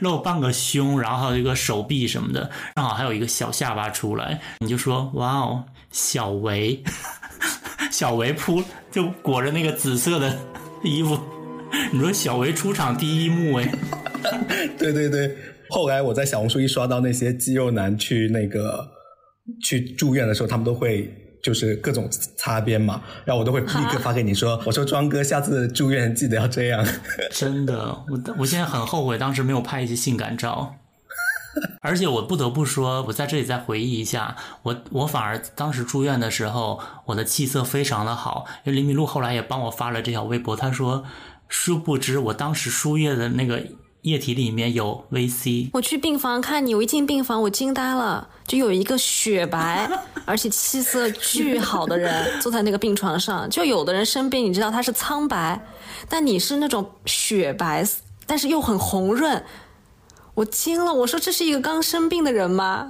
露半个胸，然后还有一个手臂什么的，正好还有一个小下巴出来，你就说哇哦，小维。小维铺就裹着那个紫色的衣服，你说小维出场第一幕哎，对对对，后来我在小红书一刷到那些肌肉男去那个去住院的时候，他们都会就是各种擦边嘛，然后我都会立刻发给你说，我说庄哥下次住院记得要这样。真的，我我现在很后悔当时没有拍一些性感照。而且我不得不说，我在这里再回忆一下，我我反而当时住院的时候，我的气色非常的好。因为林敏露后来也帮我发了这条微博，他说，殊不知我当时输液的那个液体里面有 VC。我去病房看你，我一进病房我惊呆了，就有一个雪白而且气色巨好的人坐在那个病床上。就有的人生病，你知道他是苍白，但你是那种雪白，但是又很红润。我惊了，我说这是一个刚生病的人吗？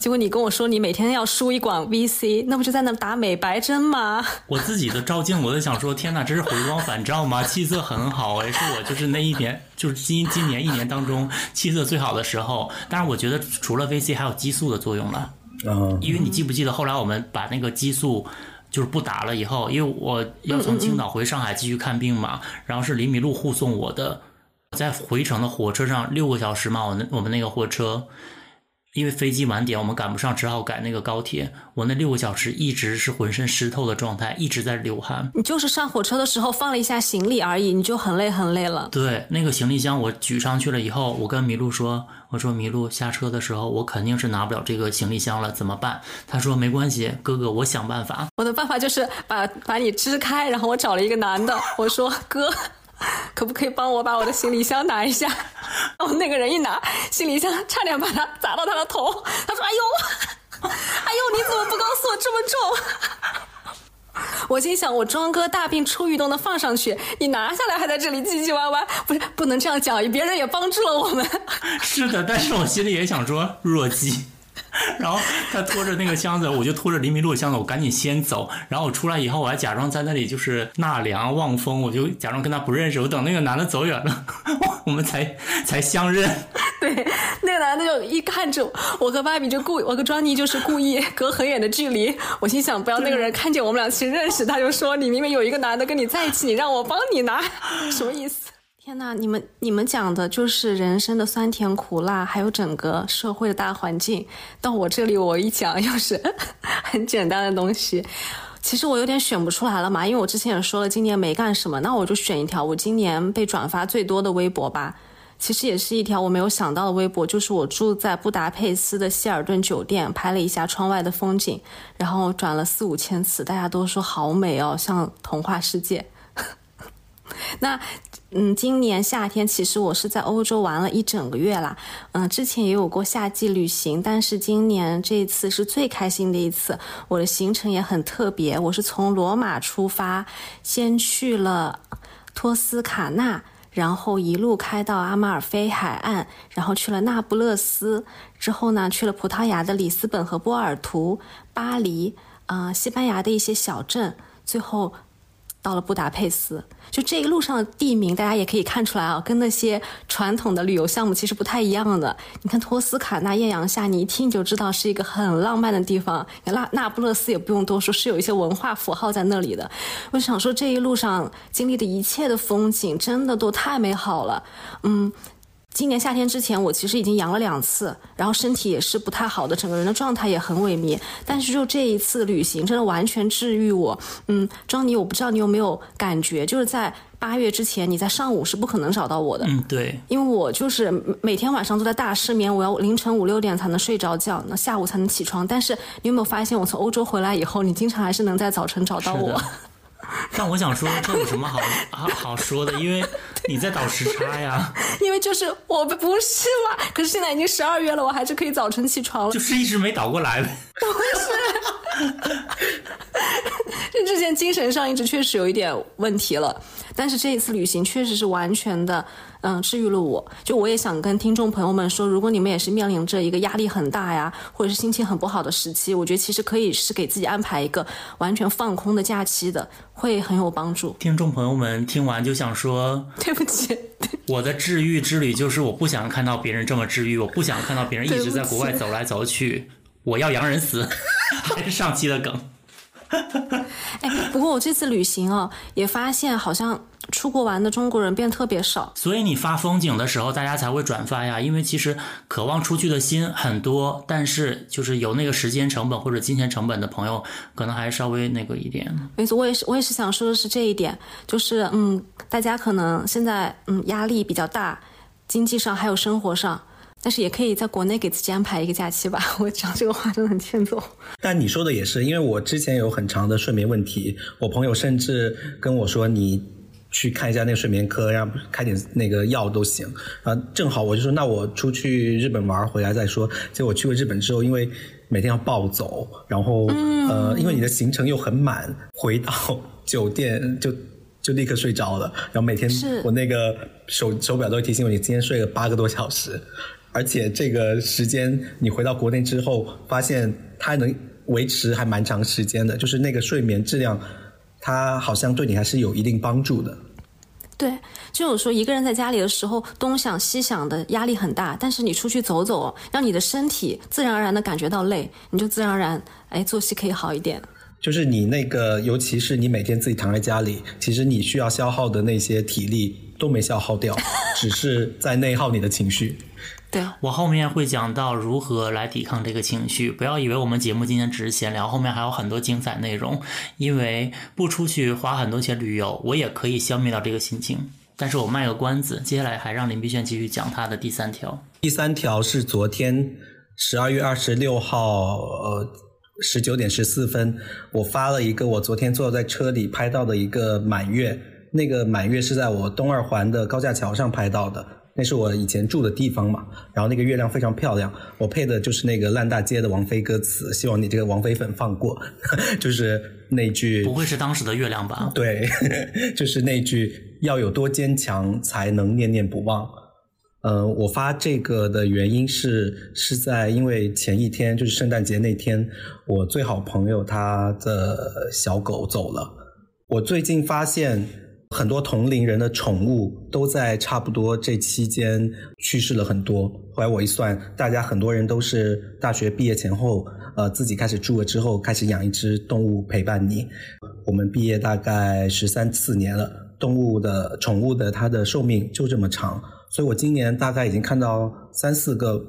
结果你跟我说你每天要输一管 VC，那不就在那打美白针吗？我自己的照镜，我在想说，天哪，这是回光返照吗？气色很好哎，是我就是那一年，就是今今年一年当中气色最好的时候。但是我觉得除了 VC 还有激素的作用了，嗯，因为你记不记得后来我们把那个激素就是不打了以后，因为我要从青岛回上海继续看病嘛，然后是李米露护送我的。在回程的火车上六个小时嘛，我那我们那个火车，因为飞机晚点，我们赶不上，只好改那个高铁。我那六个小时一直是浑身湿透的状态，一直在流汗。你就是上火车的时候放了一下行李而已，你就很累很累了。对，那个行李箱我举上去了以后，我跟麋鹿说：“我说麋鹿下车的时候，我肯定是拿不了这个行李箱了，怎么办？”他说：“没关系，哥哥，我想办法。”我的办法就是把把你支开，然后我找了一个男的，我说：“哥。”可不可以帮我把我的行李箱拿一下？哦，那个人一拿行李箱，差点把他砸到他的头。他说：“哎呦，哎呦，你怎么不告诉我这么重？” 我心想：我庄哥大病初愈都能放上去，你拿下来还在这里唧唧歪歪，不是不能这样讲，别人也帮助了我们。是的，但是我心里也想说弱鸡。然后他拖着那个箱子，我就拖着黎明路的箱子，我赶紧先走。然后我出来以后，我还假装在那里就是纳凉望风，我就假装跟他不认识。我等那个男的走远了，我们才才相认。对，那个男的就一看着我和芭比就故我和庄妮就是故意隔很远的距离，我心想不要那个人看见我们俩其实认识，他就说你明明有一个男的跟你在一起，你让我帮你拿，什么意思？天呐，你们你们讲的就是人生的酸甜苦辣，还有整个社会的大环境。到我这里，我一讲又是 很简单的东西。其实我有点选不出来了嘛，因为我之前也说了今年没干什么，那我就选一条我今年被转发最多的微博吧。其实也是一条我没有想到的微博，就是我住在布达佩斯的希尔顿酒店，拍了一下窗外的风景，然后转了四五千次，大家都说好美哦，像童话世界。那。嗯，今年夏天其实我是在欧洲玩了一整个月啦。嗯，之前也有过夏季旅行，但是今年这一次是最开心的一次。我的行程也很特别，我是从罗马出发，先去了托斯卡纳，然后一路开到阿马尔菲海岸，然后去了那不勒斯，之后呢去了葡萄牙的里斯本和波尔图、巴黎，啊，西班牙的一些小镇，最后。到了布达佩斯，就这一路上的地名，大家也可以看出来啊，跟那些传统的旅游项目其实不太一样的。你看托斯卡纳艳阳下，你一听就知道是一个很浪漫的地方。那那不勒斯也不用多说，是有一些文化符号在那里的。我想说，这一路上经历的一切的风景，真的都太美好了。嗯。今年夏天之前，我其实已经阳了两次，然后身体也是不太好的，整个人的状态也很萎靡。但是就这一次旅行，真的完全治愈我。嗯，庄妮，我不知道你有没有感觉，就是在八月之前，你在上午是不可能找到我的。嗯，对，因为我就是每天晚上都在大失眠，我要凌晨五六点才能睡着觉，那下午才能起床。但是你有没有发现，我从欧洲回来以后，你经常还是能在早晨找到我。但我想说，这有什么好好好说的？因为你在倒时差呀。因为就是我不是嘛，可是现在已经十二月了，我还是可以早晨起床了。就是一直没倒过来呗。不是，这之前精神上一直确实有一点问题了，但是这一次旅行确实是完全的。嗯，治愈了我。就我也想跟听众朋友们说，如果你们也是面临着一个压力很大呀，或者是心情很不好的时期，我觉得其实可以是给自己安排一个完全放空的假期的，会很有帮助。听众朋友们听完就想说，对不起，我的治愈之旅就是我不想看到别人这么治愈，我不想看到别人一直在国外走来走去，我要洋人死，还是上期的梗。哎，不过我这次旅行啊，也发现好像。出国玩的中国人变特别少，所以你发风景的时候，大家才会转发呀。因为其实渴望出去的心很多，但是就是有那个时间成本或者金钱成本的朋友，可能还稍微那个一点。没错，我也是，我也是想说的是这一点，就是嗯，大家可能现在嗯压力比较大，经济上还有生活上，但是也可以在国内给自己安排一个假期吧。我讲这个话真的很欠揍。但你说的也是，因为我之前有很长的睡眠问题，我朋友甚至跟我说你。去看一下那个睡眠科，然后开点那个药都行。然后，正好我就说，那我出去日本玩回来再说。结果我去过日本之后，因为每天要暴走，然后呃，因为你的行程又很满，回到酒店就就立刻睡着了。然后每天我那个手手表都会提醒我，你今天睡了八个多小时。而且这个时间你回到国内之后，发现它能维持还蛮长时间的，就是那个睡眠质量。它好像对你还是有一定帮助的。对，就有说一个人在家里的时候东想西想的压力很大，但是你出去走走，让你的身体自然而然的感觉到累，你就自然而然哎作息可以好一点。就是你那个，尤其是你每天自己躺在家里，其实你需要消耗的那些体力都没消耗掉，只是在内耗你的情绪。对我后面会讲到如何来抵抗这个情绪，不要以为我们节目今天只是闲聊，后面还有很多精彩内容。因为不出去花很多钱旅游，我也可以消灭掉这个心情。但是我卖个关子，接下来还让林碧炫继续讲他的第三条。第三条是昨天十二月二十六号，呃，十九点十四分，我发了一个我昨天坐在车里拍到的一个满月，那个满月是在我东二环的高架桥上拍到的。那是我以前住的地方嘛，然后那个月亮非常漂亮，我配的就是那个烂大街的王菲歌词，希望你这个王菲粉放过，就是那句不会是当时的月亮吧？对，就是那句要有多坚强才能念念不忘。嗯，我发这个的原因是是在因为前一天就是圣诞节那天，我最好朋友他的小狗走了，我最近发现。很多同龄人的宠物都在差不多这期间去世了很多。后来我一算，大家很多人都是大学毕业前后，呃，自己开始住了之后，开始养一只动物陪伴你。我们毕业大概十三四年了，动物的宠物的它的寿命就这么长，所以我今年大概已经看到三四个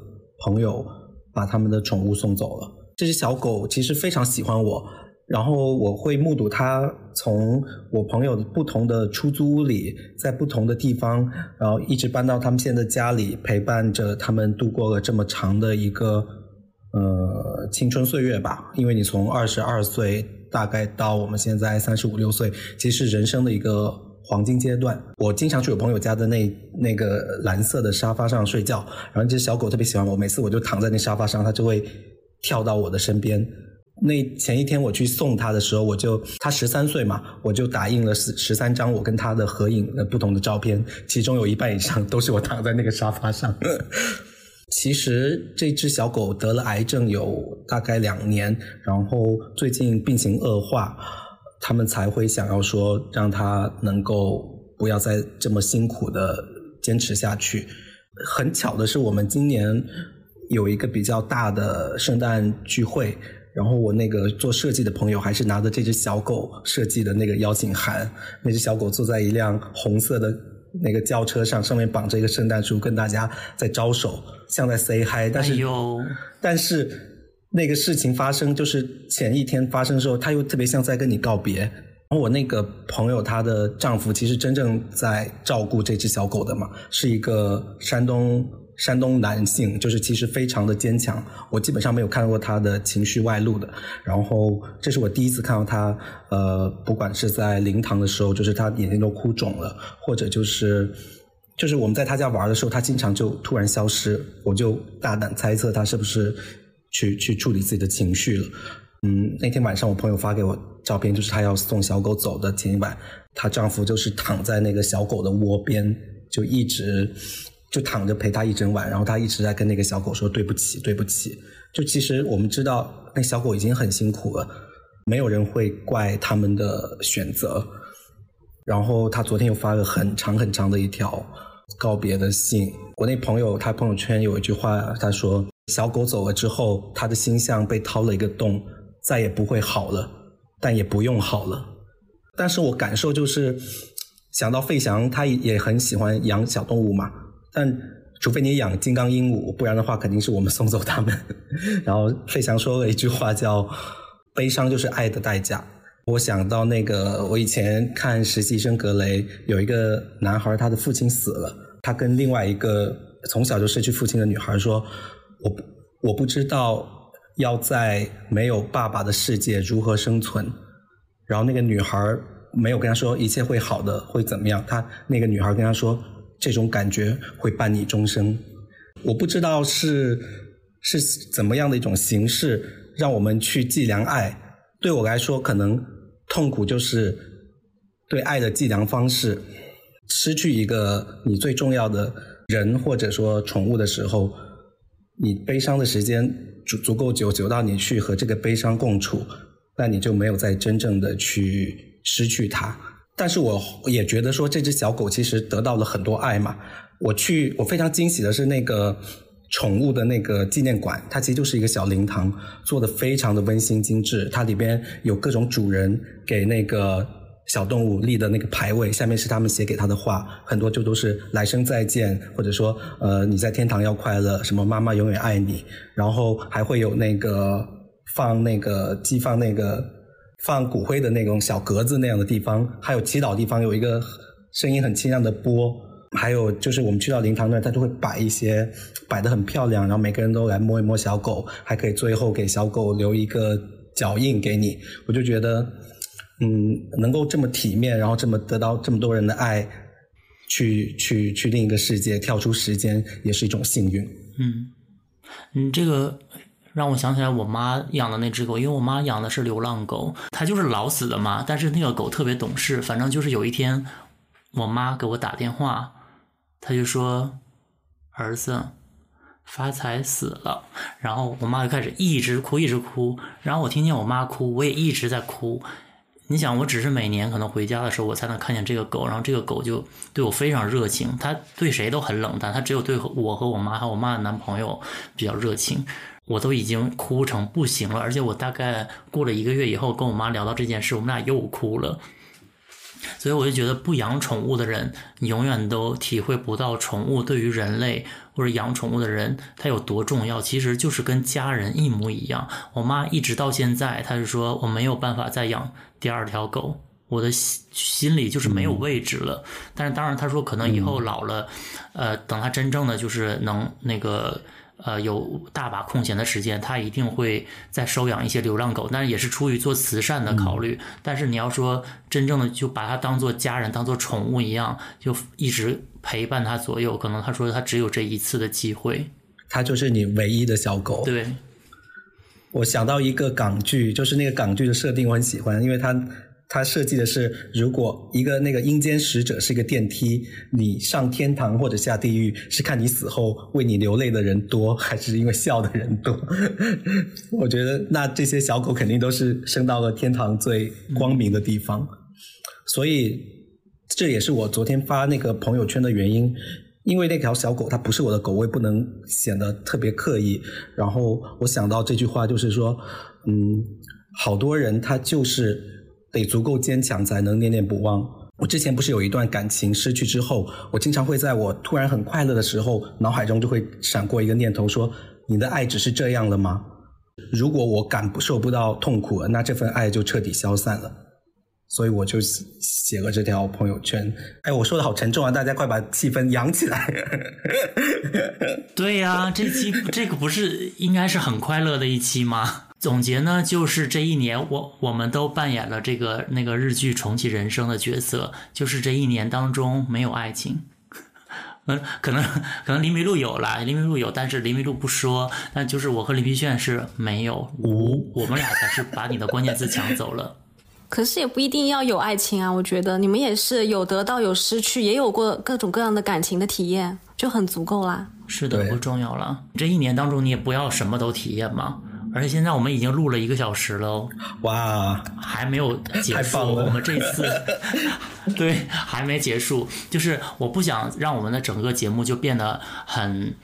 朋友把他们的宠物送走了。这只小狗其实非常喜欢我。然后我会目睹它从我朋友不同的出租屋里，在不同的地方，然后一直搬到他们现在的家里，陪伴着他们度过了这么长的一个呃青春岁月吧。因为你从二十二岁大概到我们现在三十五六岁，其实人生的一个黄金阶段。我经常去我朋友家的那那个蓝色的沙发上睡觉，然后这小狗特别喜欢我，每次我就躺在那沙发上，它就会跳到我的身边。那前一天我去送他的时候，我就他十三岁嘛，我就打印了十十三张我跟他的合影的不同的照片，其中有一半以上都是我躺在那个沙发上。其实这只小狗得了癌症有大概两年，然后最近病情恶化，他们才会想要说让它能够不要再这么辛苦的坚持下去。很巧的是，我们今年有一个比较大的圣诞聚会。然后我那个做设计的朋友还是拿着这只小狗设计的那个邀请函，那只小狗坐在一辆红色的那个轿车上，上面绑着一个圣诞树，跟大家在招手，像在 say hi。但是，但是那个事情发生就是前一天发生的时候，他又特别像在跟你告别。然后我那个朋友她的丈夫其实真正在照顾这只小狗的嘛，是一个山东。山东男性就是其实非常的坚强，我基本上没有看过他的情绪外露的。然后这是我第一次看到他，呃，不管是在灵堂的时候，就是他眼睛都哭肿了，或者就是就是我们在他家玩的时候，他经常就突然消失，我就大胆猜测他是不是去去处理自己的情绪了。嗯，那天晚上我朋友发给我照片，就是他要送小狗走的前一晚，她丈夫就是躺在那个小狗的窝边，就一直。就躺着陪他一整晚，然后他一直在跟那个小狗说对不起，对不起。就其实我们知道，那小狗已经很辛苦了，没有人会怪他们的选择。然后他昨天又发了很长很长的一条告别的信。我那朋友他朋友圈有一句话，他说：“小狗走了之后，他的心像被掏了一个洞，再也不会好了，但也不用好了。”但是我感受就是，想到费翔，他也很喜欢养小动物嘛。但除非你养金刚鹦鹉，不然的话肯定是我们送走他们。然后费翔说了一句话叫“悲伤就是爱的代价”。我想到那个我以前看《实习生格雷》，有一个男孩，他的父亲死了，他跟另外一个从小就失去父亲的女孩说：“我我不知道要在没有爸爸的世界如何生存。”然后那个女孩没有跟他说一切会好的，会怎么样？他那个女孩跟他说。这种感觉会伴你终生。我不知道是是怎么样的一种形式，让我们去计量爱。对我来说，可能痛苦就是对爱的计量方式。失去一个你最重要的人或者说宠物的时候，你悲伤的时间足足够久，久到你去和这个悲伤共处，那你就没有再真正的去失去它。但是我也觉得说这只小狗其实得到了很多爱嘛。我去，我非常惊喜的是那个宠物的那个纪念馆，它其实就是一个小灵堂，做的非常的温馨精致。它里边有各种主人给那个小动物立的那个牌位，下面是他们写给他的话，很多就都是来生再见，或者说呃你在天堂要快乐，什么妈妈永远爱你。然后还会有那个放那个寄放那个。放骨灰的那种小格子那样的地方，还有祈祷地方，有一个声音很清亮的钵，还有就是我们去到灵堂那儿，他就会摆一些摆的很漂亮，然后每个人都来摸一摸小狗，还可以最后给小狗留一个脚印给你。我就觉得，嗯，能够这么体面，然后这么得到这么多人的爱，去去去另一个世界，跳出时间，也是一种幸运。嗯，嗯，这个。让我想起来我妈养的那只狗，因为我妈养的是流浪狗，它就是老死的嘛。但是那个狗特别懂事，反正就是有一天，我妈给我打电话，她就说：“儿子，发财死了。”然后我妈就开始一直哭，一直哭。然后我听见我妈哭，我也一直在哭。你想，我只是每年可能回家的时候，我才能看见这个狗，然后这个狗就对我非常热情，它对谁都很冷淡，它只有对我和我妈还有我妈的男朋友比较热情。我都已经哭成不行了，而且我大概过了一个月以后，跟我妈聊到这件事，我们俩又哭了。所以我就觉得，不养宠物的人，你永远都体会不到宠物对于人类或者养宠物的人它有多重要。其实就是跟家人一模一样。我妈一直到现在，她就说我没有办法再养第二条狗，我的心心里就是没有位置了。但是当然，她说可能以后老了，呃，等她真正的就是能那个。呃，有大把空闲的时间，他一定会再收养一些流浪狗，但是也是出于做慈善的考虑。但是你要说真正的就把它当做家人、当做宠物一样，就一直陪伴它左右，可能他说他只有这一次的机会。它就是你唯一的小狗。对，我想到一个港剧，就是那个港剧的设定我很喜欢，因为它。它设计的是，如果一个那个阴间使者是一个电梯，你上天堂或者下地狱，是看你死后为你流泪的人多，还是因为笑的人多？我觉得那这些小狗肯定都是升到了天堂最光明的地方，所以这也是我昨天发那个朋友圈的原因，因为那条小狗它不是我的狗，我也不能显得特别刻意。然后我想到这句话，就是说，嗯，好多人他就是。得足够坚强才能念念不忘。我之前不是有一段感情失去之后，我经常会在我突然很快乐的时候，脑海中就会闪过一个念头，说：“你的爱只是这样了吗？”如果我感受不到痛苦了，那这份爱就彻底消散了。所以我就写了这条朋友圈。哎，我说的好沉重啊！大家快把气氛扬起来。对呀，这期这个不是应该是很快乐的一期吗？总结呢，就是这一年我我们都扮演了这个那个日剧重启人生的角色，就是这一年当中没有爱情，嗯，可能可能林明路有了，林明路有，但是林明路不说，但就是我和林皮炫是没有无，我们俩才是把你的关键字抢走了。可是也不一定要有爱情啊，我觉得你们也是有得到有失去，也有过各种各样的感情的体验，就很足够啦。是的，不重要了。这一年当中你也不要什么都体验嘛。而且现在我们已经录了一个小时了，哇，还没有结束。我们这次 对还没结束，就是我不想让我们的整个节目就变得很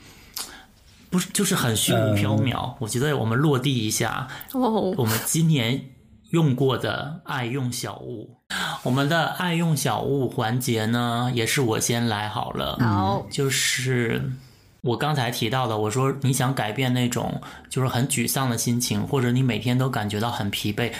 不是，就是很虚无缥缈。我觉得我们落地一下，我们今年用过的爱用小物，我们的爱用小物环节呢，也是我先来好了，好，就是。我刚才提到的，我说你想改变那种就是很沮丧的心情，或者你每天都感觉到很疲惫，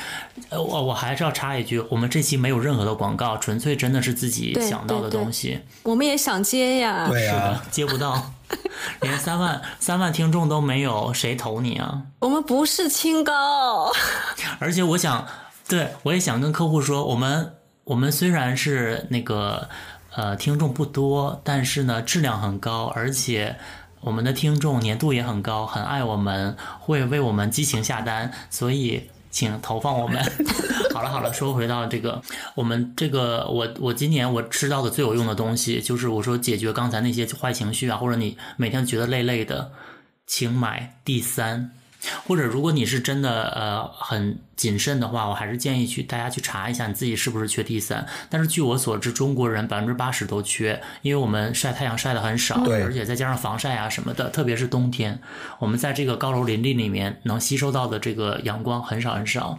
呃，我我还是要插一句，我们这期没有任何的广告，纯粹真的是自己想到的东西。我们也想接呀，是的，接不到，连三万三万听众都没有，谁投你啊？我们不是清高，而且我想，对我也想跟客户说，我们我们虽然是那个。呃，听众不多，但是呢，质量很高，而且我们的听众粘度也很高，很爱我们，会为我们激情下单，所以请投放我们。好了好了，说回到这个，我们这个，我我今年我吃到的最有用的东西，就是我说解决刚才那些坏情绪啊，或者你每天觉得累累的，请买第三。或者，如果你是真的呃很谨慎的话，我还是建议去大家去查一下你自己是不是缺 D 三。但是据我所知，中国人百分之八十都缺，因为我们晒太阳晒的很少，对，而且再加上防晒啊什么的，特别是冬天，我们在这个高楼林立里面能吸收到的这个阳光很少很少。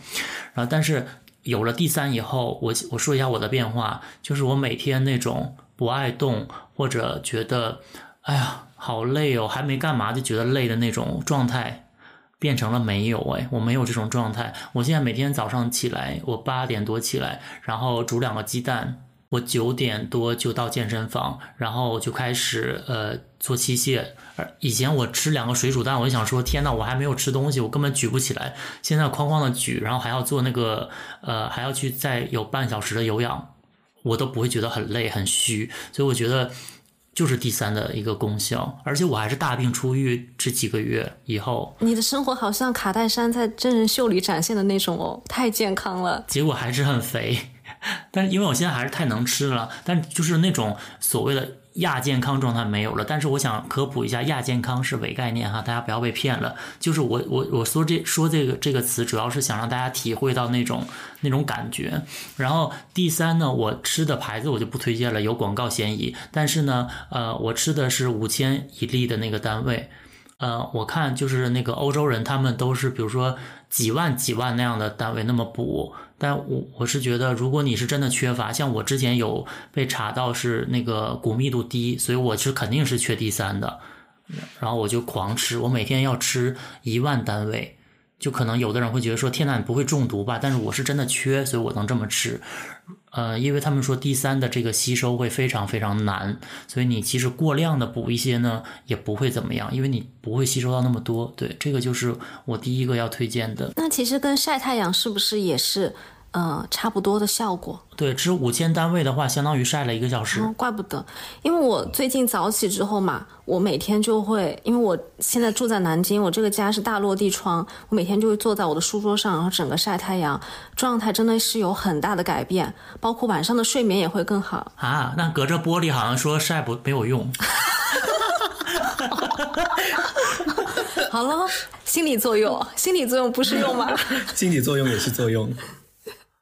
然后，但是有了 D 三以后，我我说一下我的变化，就是我每天那种不爱动或者觉得哎呀好累哦，还没干嘛就觉得累的那种状态。变成了没有哎，我没有这种状态。我现在每天早上起来，我八点多起来，然后煮两个鸡蛋，我九点多就到健身房，然后就开始呃做器械。以前我吃两个水煮蛋，我就想说天呐，我还没有吃东西，我根本举不起来。现在哐哐的举，然后还要做那个呃，还要去再有半小时的有氧，我都不会觉得很累很虚。所以我觉得。就是第三的一个功效，而且我还是大病初愈，这几个月以后，你的生活好像卡戴珊在真人秀里展现的那种哦，太健康了。结果还是很肥，但是因为我现在还是太能吃了，但就是那种所谓的亚健康状态没有了。但是我想科普一下，亚健康是伪概念哈，大家不要被骗了。就是我我我说这说这个这个词，主要是想让大家体会到那种那种感觉。然后第三呢，我吃的牌子我就不推荐了，有广告嫌疑。但是呢，呃，我吃的是五千一粒的那个单位。呃，我看就是那个欧洲人，他们都是比如说几万几万那样的单位那么补，但我我是觉得，如果你是真的缺乏，像我之前有被查到是那个骨密度低，所以我是肯定是缺 D 三的，然后我就狂吃，我每天要吃一万单位。就可能有的人会觉得说，天呐，你不会中毒吧？但是我是真的缺，所以我能这么吃。呃，因为他们说第三的这个吸收会非常非常难，所以你其实过量的补一些呢，也不会怎么样，因为你不会吸收到那么多。对，这个就是我第一个要推荐的。那其实跟晒太阳是不是也是？呃，差不多的效果。对，吃五千单位的话，相当于晒了一个小时。怪不得，因为我最近早起之后嘛，我每天就会，因为我现在住在南京，我这个家是大落地窗，我每天就会坐在我的书桌上，然后整个晒太阳，状态真的是有很大的改变，包括晚上的睡眠也会更好。啊，那隔着玻璃好像说晒不没有用。好了，心理作用，心理作用不是用吗？心理作用也是作用。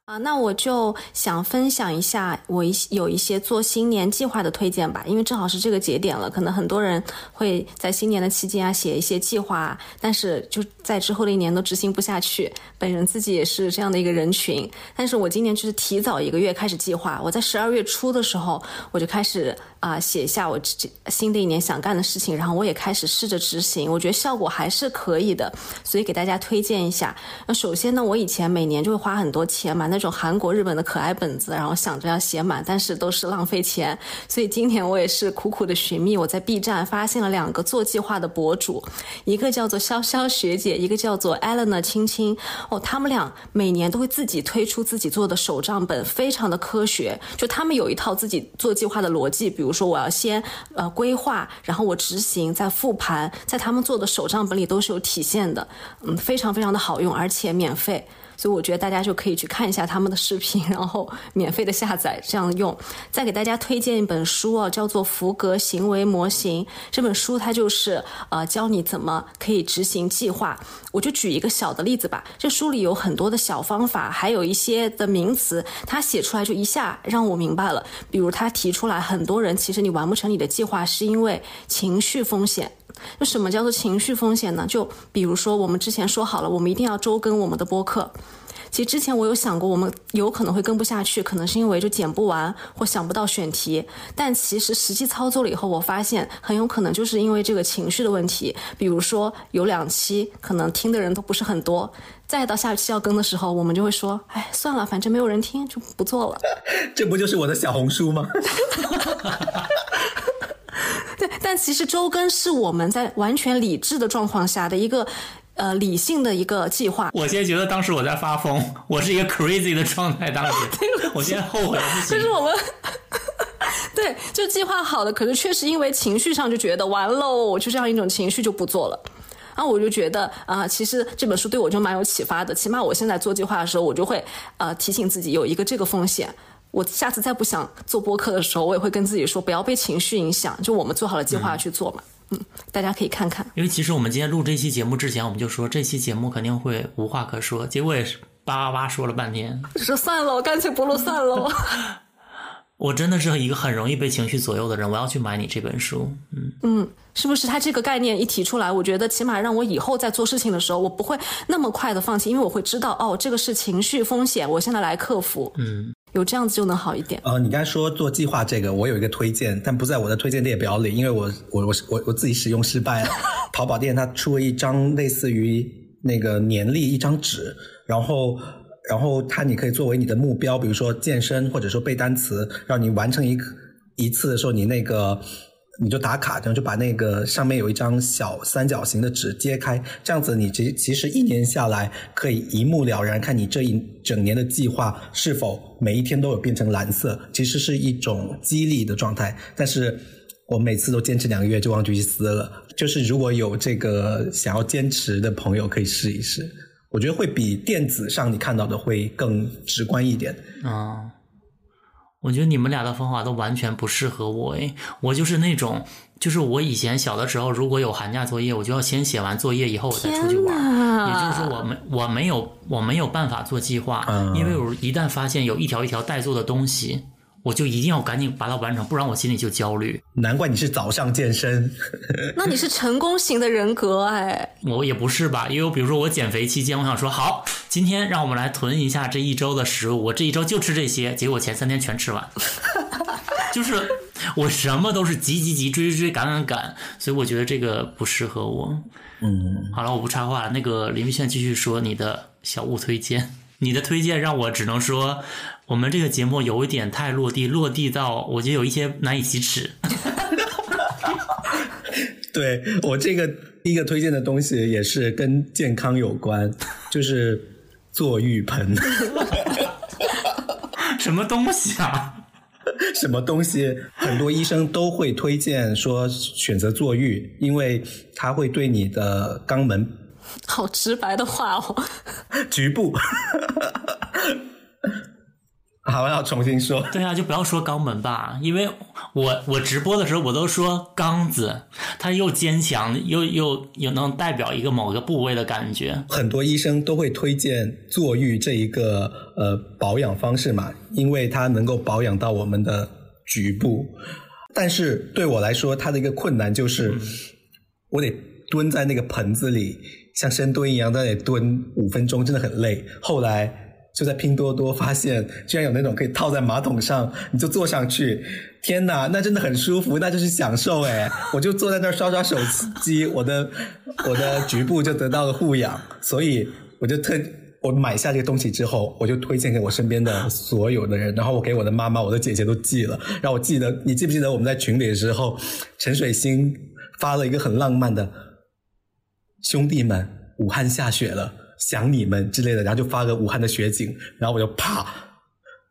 啊，那我就想分享一下我一有一些做新年计划的推荐吧，因为正好是这个节点了，可能很多人会在新年的期间啊写一些计划，但是就在之后的一年都执行不下去。本人自己也是这样的一个人群，但是我今年就是提早一个月开始计划，我在十二月初的时候我就开始啊写下我这新的一年想干的事情，然后我也开始试着执行，我觉得效果还是可以的，所以给大家推荐一下。那首先呢，我以前每年就会花很多钱买那种韩国、日本的可爱本子，然后想着要写满，但是都是浪费钱。所以今年我也是苦苦的寻觅，我在 B 站发现了两个做计划的博主，一个叫做潇潇学姐，一个叫做 Eleanor 青青。哦，他们俩每年都会自己推出自己做的手账本，非常的科学。就他们有一套自己做计划的逻辑，比如说我要先呃规划，然后我执行，再复盘，在他们做的手账本里都是有体现的。嗯，非常非常的好用，而且免费。所以我觉得大家就可以去看一下他们的视频，然后免费的下载这样用。再给大家推荐一本书啊，叫做《福格行为模型》。这本书它就是呃教你怎么可以执行计划。我就举一个小的例子吧。这书里有很多的小方法，还有一些的名词，他写出来就一下让我明白了。比如他提出来，很多人其实你完不成你的计划，是因为情绪风险。就什么叫做情绪风险呢？就比如说，我们之前说好了，我们一定要周更我们的播客。其实之前我有想过，我们有可能会跟不下去，可能是因为就剪不完或想不到选题。但其实实际操作了以后，我发现很有可能就是因为这个情绪的问题。比如说有两期可能听的人都不是很多，再到下期要更的时候，我们就会说：“哎，算了，反正没有人听，就不做了。”这不就是我的小红书吗？对，但其实周更是我们在完全理智的状况下的一个，呃，理性的一个计划。我现在觉得当时我在发疯，我是一个 crazy 的状态，当时，我现在后悔不行。就是我们，对，就计划好的，可是确实因为情绪上就觉得完喽，我就这样一种情绪就不做了。然后我就觉得啊，其实这本书对我就蛮有启发的，起码我现在做计划的时候，我就会呃提醒自己有一个这个风险。我下次再不想做播客的时候，我也会跟自己说，不要被情绪影响。就我们做好了计划去做嘛，嗯，大家可以看看。因为其实我们今天录这期节目之前，我们就说这期节目肯定会无话可说，结果也是叭叭叭说了半天。说算了，我干脆不录算了。我真的是一个很容易被情绪左右的人，我要去买你这本书。嗯嗯，是不是？他这个概念一提出来，我觉得起码让我以后在做事情的时候，我不会那么快的放弃，因为我会知道，哦，这个是情绪风险，我现在来克服。嗯。有这样子就能好一点。呃，你刚才说做计划这个，我有一个推荐，但不在我的推荐列表里，因为我我我我我自己使用失败了。淘宝店它出了一张类似于那个年历一张纸，然后然后它你可以作为你的目标，比如说健身或者说背单词，让你完成一一次的时候，你那个。你就打卡，然后就把那个上面有一张小三角形的纸揭开，这样子你其其实一年下来可以一目了然，看你这一整年的计划是否每一天都有变成蓝色，其实是一种激励的状态。但是我每次都坚持两个月就忘记去撕了。就是如果有这个想要坚持的朋友，可以试一试，我觉得会比电子上你看到的会更直观一点啊。我觉得你们俩的方法都完全不适合我诶，我就是那种，就是我以前小的时候，如果有寒假作业，我就要先写完作业以后我再出去玩。也就是说，我没我没有我没有办法做计划，因为我一旦发现有一条一条带做的东西，我就一定要赶紧把它完成，不然我心里就焦虑。难怪你是早上健身，那你是成功型的人格哎。我也不是吧，因为比如说我减肥期间，我想说好，今天让我们来囤一下这一周的食物，我这一周就吃这些，结果前三天全吃完，就是我什么都是急急急追追追赶赶赶，所以我觉得这个不适合我。嗯，好了，我不插话了。那个林玉炫继续说你的小物推荐，你的推荐让我只能说，我们这个节目有一点太落地，落地到我觉得有一些难以启齿。对我这个第一个推荐的东西也是跟健康有关，就是坐浴盆。什么东西啊？什么东西？很多医生都会推荐说选择坐浴，因为它会对你的肛门好直白的话哦。局部。好，要重新说。对啊，就不要说肛门吧，因为我我直播的时候我都说肛子，它又坚强又又又能代表一个某个部位的感觉。很多医生都会推荐坐浴这一个呃保养方式嘛，因为它能够保养到我们的局部。但是对我来说，它的一个困难就是，我得蹲在那个盆子里，像深蹲一样在那里蹲五分钟，真的很累。后来。就在拼多多发现，居然有那种可以套在马桶上，你就坐上去，天哪，那真的很舒服，那就是享受哎！我就坐在那儿刷刷手机，我的我的局部就得到了护养，所以我就特我买下这个东西之后，我就推荐给我身边的所有的人，然后我给我的妈妈、我的姐姐都寄了，让我记得，你记不记得我们在群里的时候，陈水星发了一个很浪漫的兄弟们，武汉下雪了。想你们之类的，然后就发个武汉的雪景，然后我就啪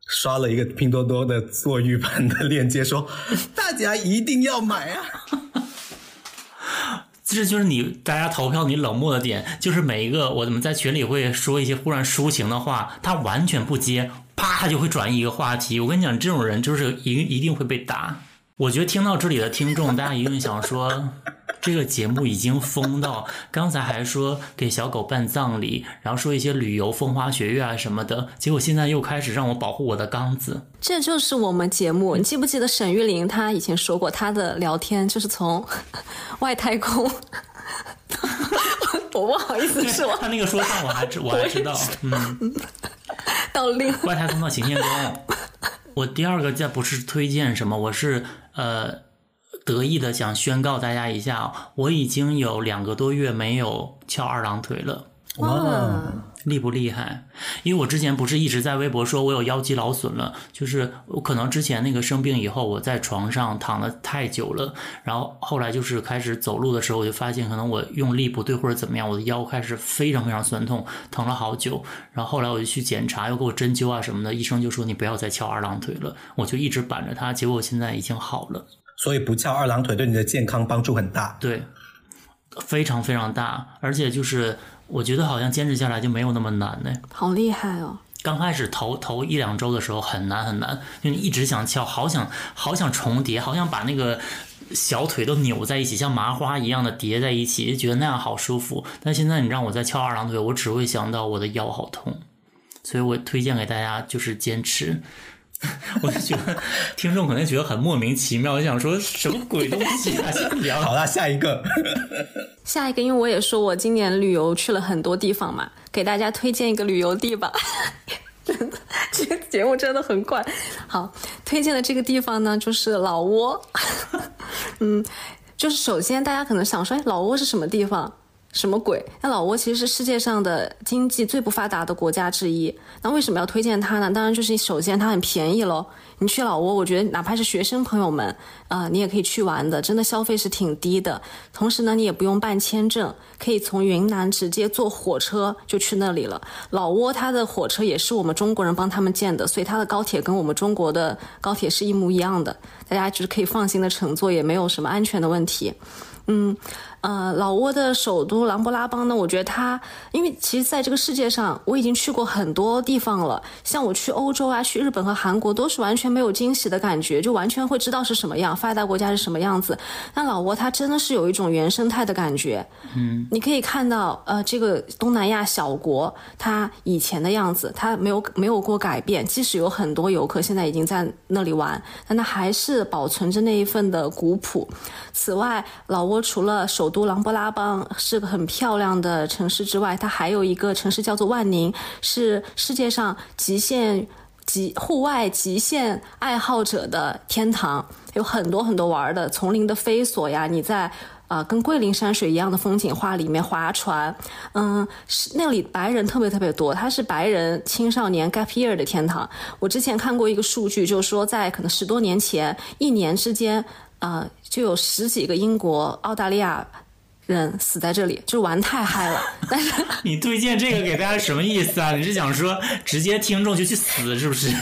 刷了一个拼多多的坐浴盆的链接，说大家一定要买啊！这就是你大家投票你冷漠的点，就是每一个我怎么在群里会说一些忽然抒情的话，他完全不接，啪他就会转移一个话题。我跟你讲，这种人就是一一定会被打。我觉得听到这里的听众，大家一定想说。这个节目已经疯到，刚才还说给小狗办葬礼，然后说一些旅游风花雪月啊什么的，结果现在又开始让我保护我的缸子。这就是我们节目，你记不记得沈玉琳她以前说过，她的聊天就是从 外太空。我不好意思说，他那个说唱我还知我还知道，嗯，到另外太空到擎天宫。我第二个这不是推荐什么，我是呃。得意的想宣告大家一下，我已经有两个多月没有翘二郎腿了。哇，厉不厉害？因为我之前不是一直在微博说我有腰肌劳损了，就是我可能之前那个生病以后，我在床上躺的太久了，然后后来就是开始走路的时候，我就发现可能我用力不对或者怎么样，我的腰开始非常非常酸痛，疼了好久。然后后来我就去检查，又给我针灸啊什么的，医生就说你不要再翘二郎腿了。我就一直板着它，结果现在已经好了。所以不翘二郎腿对你的健康帮助很大，对，非常非常大，而且就是我觉得好像坚持下来就没有那么难呢。好厉害哦！刚开始头头一两周的时候很难很难，就你一直想翘，好想好想重叠，好想把那个小腿都扭在一起，像麻花一样的叠在一起，就觉得那样好舒服。但现在你让我再翘二郎腿，我只会想到我的腰好痛，所以我推荐给大家就是坚持。我就觉得听众可能觉得很莫名其妙，我想说什么鬼东西啊！聊好了，下一个，下一个，因为我也说我今年旅游去了很多地方嘛，给大家推荐一个旅游地吧。真的，这个节目真的很怪。好，推荐的这个地方呢，就是老挝。嗯，就是首先大家可能想说，哎，老挝是什么地方？什么鬼？那老挝其实是世界上的经济最不发达的国家之一。那为什么要推荐它呢？当然就是首先它很便宜喽。你去老挝，我觉得哪怕是学生朋友们，啊，你也可以去玩的，真的消费是挺低的。同时呢，你也不用办签证，可以从云南直接坐火车就去那里了。老挝它的火车也是我们中国人帮他们建的，所以它的高铁跟我们中国的高铁是一模一样的，大家就是可以放心的乘坐，也没有什么安全的问题。嗯，呃，老挝的首都琅勃拉邦呢，我觉得它，因为其实在这个世界上，我已经去过很多地方了，像我去欧洲啊，去日本和韩国，都是完全。没有惊喜的感觉，就完全会知道是什么样，发达国家是什么样子。那老挝它真的是有一种原生态的感觉，嗯，你可以看到，呃，这个东南亚小国它以前的样子，它没有没有过改变，即使有很多游客现在已经在那里玩，但它还是保存着那一份的古朴。此外，老挝除了首都琅勃拉邦是个很漂亮的城市之外，它还有一个城市叫做万宁，是世界上极限。极户外极限爱好者的天堂，有很多很多玩的，丛林的飞索呀，你在啊跟桂林山水一样的风景画里面划船，嗯，是那里白人特别特别多，它是白人青少年 gap year 的天堂。我之前看过一个数据，就是说在可能十多年前，一年之间，啊就有十几个英国、澳大利亚。人死在这里，就玩太嗨了。但是你推荐这个给大家什么意思啊？你是想说直接听众就去死是不是？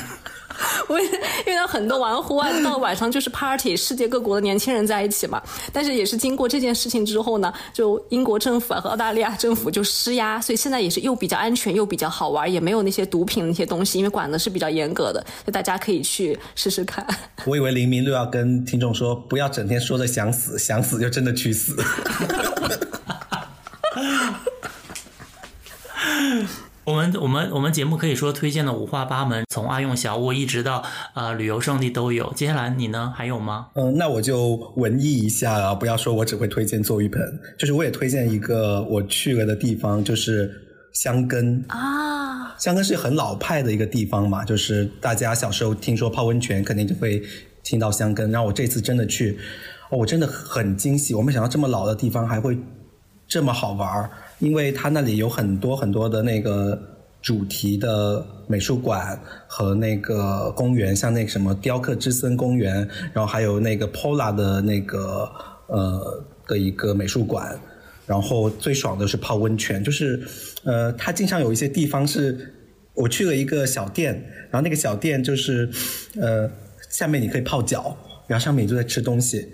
我因为很多玩户外，到晚上就是 party，世界各国的年轻人在一起嘛。但是也是经过这件事情之后呢，就英国政府和澳大利亚政府就施压，所以现在也是又比较安全又比较好玩，也没有那些毒品那些东西，因为管的是比较严格的，就大家可以去试试看。我以为黎明六要跟听众说，不要整天说着想死，想死就真的去死。我们我们我们节目可以说推荐的五花八门，从阿用小屋一直到呃旅游胜地都有。接下来你呢？还有吗？嗯，那我就文艺一下啊，不要说我只会推荐坐浴盆，就是我也推荐一个我去了的地方，就是香根啊。香根是很老派的一个地方嘛，就是大家小时候听说泡温泉，肯定就会听到香根。然后我这次真的去，哦，我真的很惊喜，我没想到这么老的地方还会这么好玩儿。因为它那里有很多很多的那个主题的美术馆和那个公园，像那个什么雕刻之森公园，然后还有那个 Pola 的那个呃的一个美术馆，然后最爽的是泡温泉，就是呃它经常有一些地方是，我去了一个小店，然后那个小店就是呃下面你可以泡脚，然后上面你就在吃东西。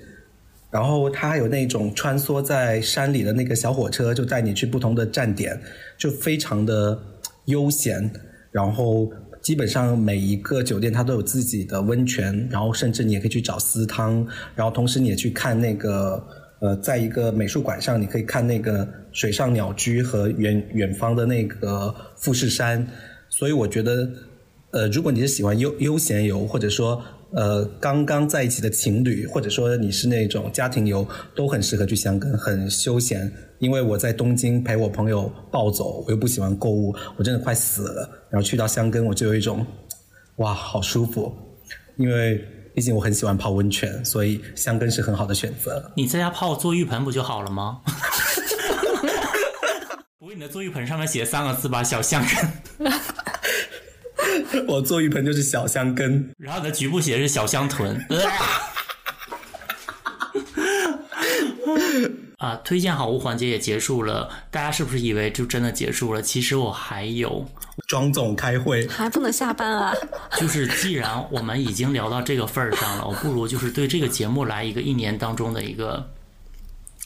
然后它还有那种穿梭在山里的那个小火车，就带你去不同的站点，就非常的悠闲。然后基本上每一个酒店它都有自己的温泉，然后甚至你也可以去找私汤。然后同时你也去看那个呃，在一个美术馆上，你可以看那个水上鸟居和远远方的那个富士山。所以我觉得，呃，如果你是喜欢悠悠闲游，或者说。呃，刚刚在一起的情侣，或者说你是那种家庭游，都很适合去香根，很休闲。因为我在东京陪我朋友暴走，我又不喜欢购物，我真的快死了。然后去到香根，我就有一种，哇，好舒服。因为毕竟我很喜欢泡温泉，所以香根是很好的选择。你在家泡坐浴盆不就好了吗？不过你的坐浴盆上面写三个字吧，小香根。我坐浴盆就是小香根，然后你的局部写的是小香臀。啊，推荐好物环节也结束了，大家是不是以为就真的结束了？其实我还有，庄总开会还不能下班啊。就是既然我们已经聊到这个份儿上了，我不如就是对这个节目来一个一年当中的一个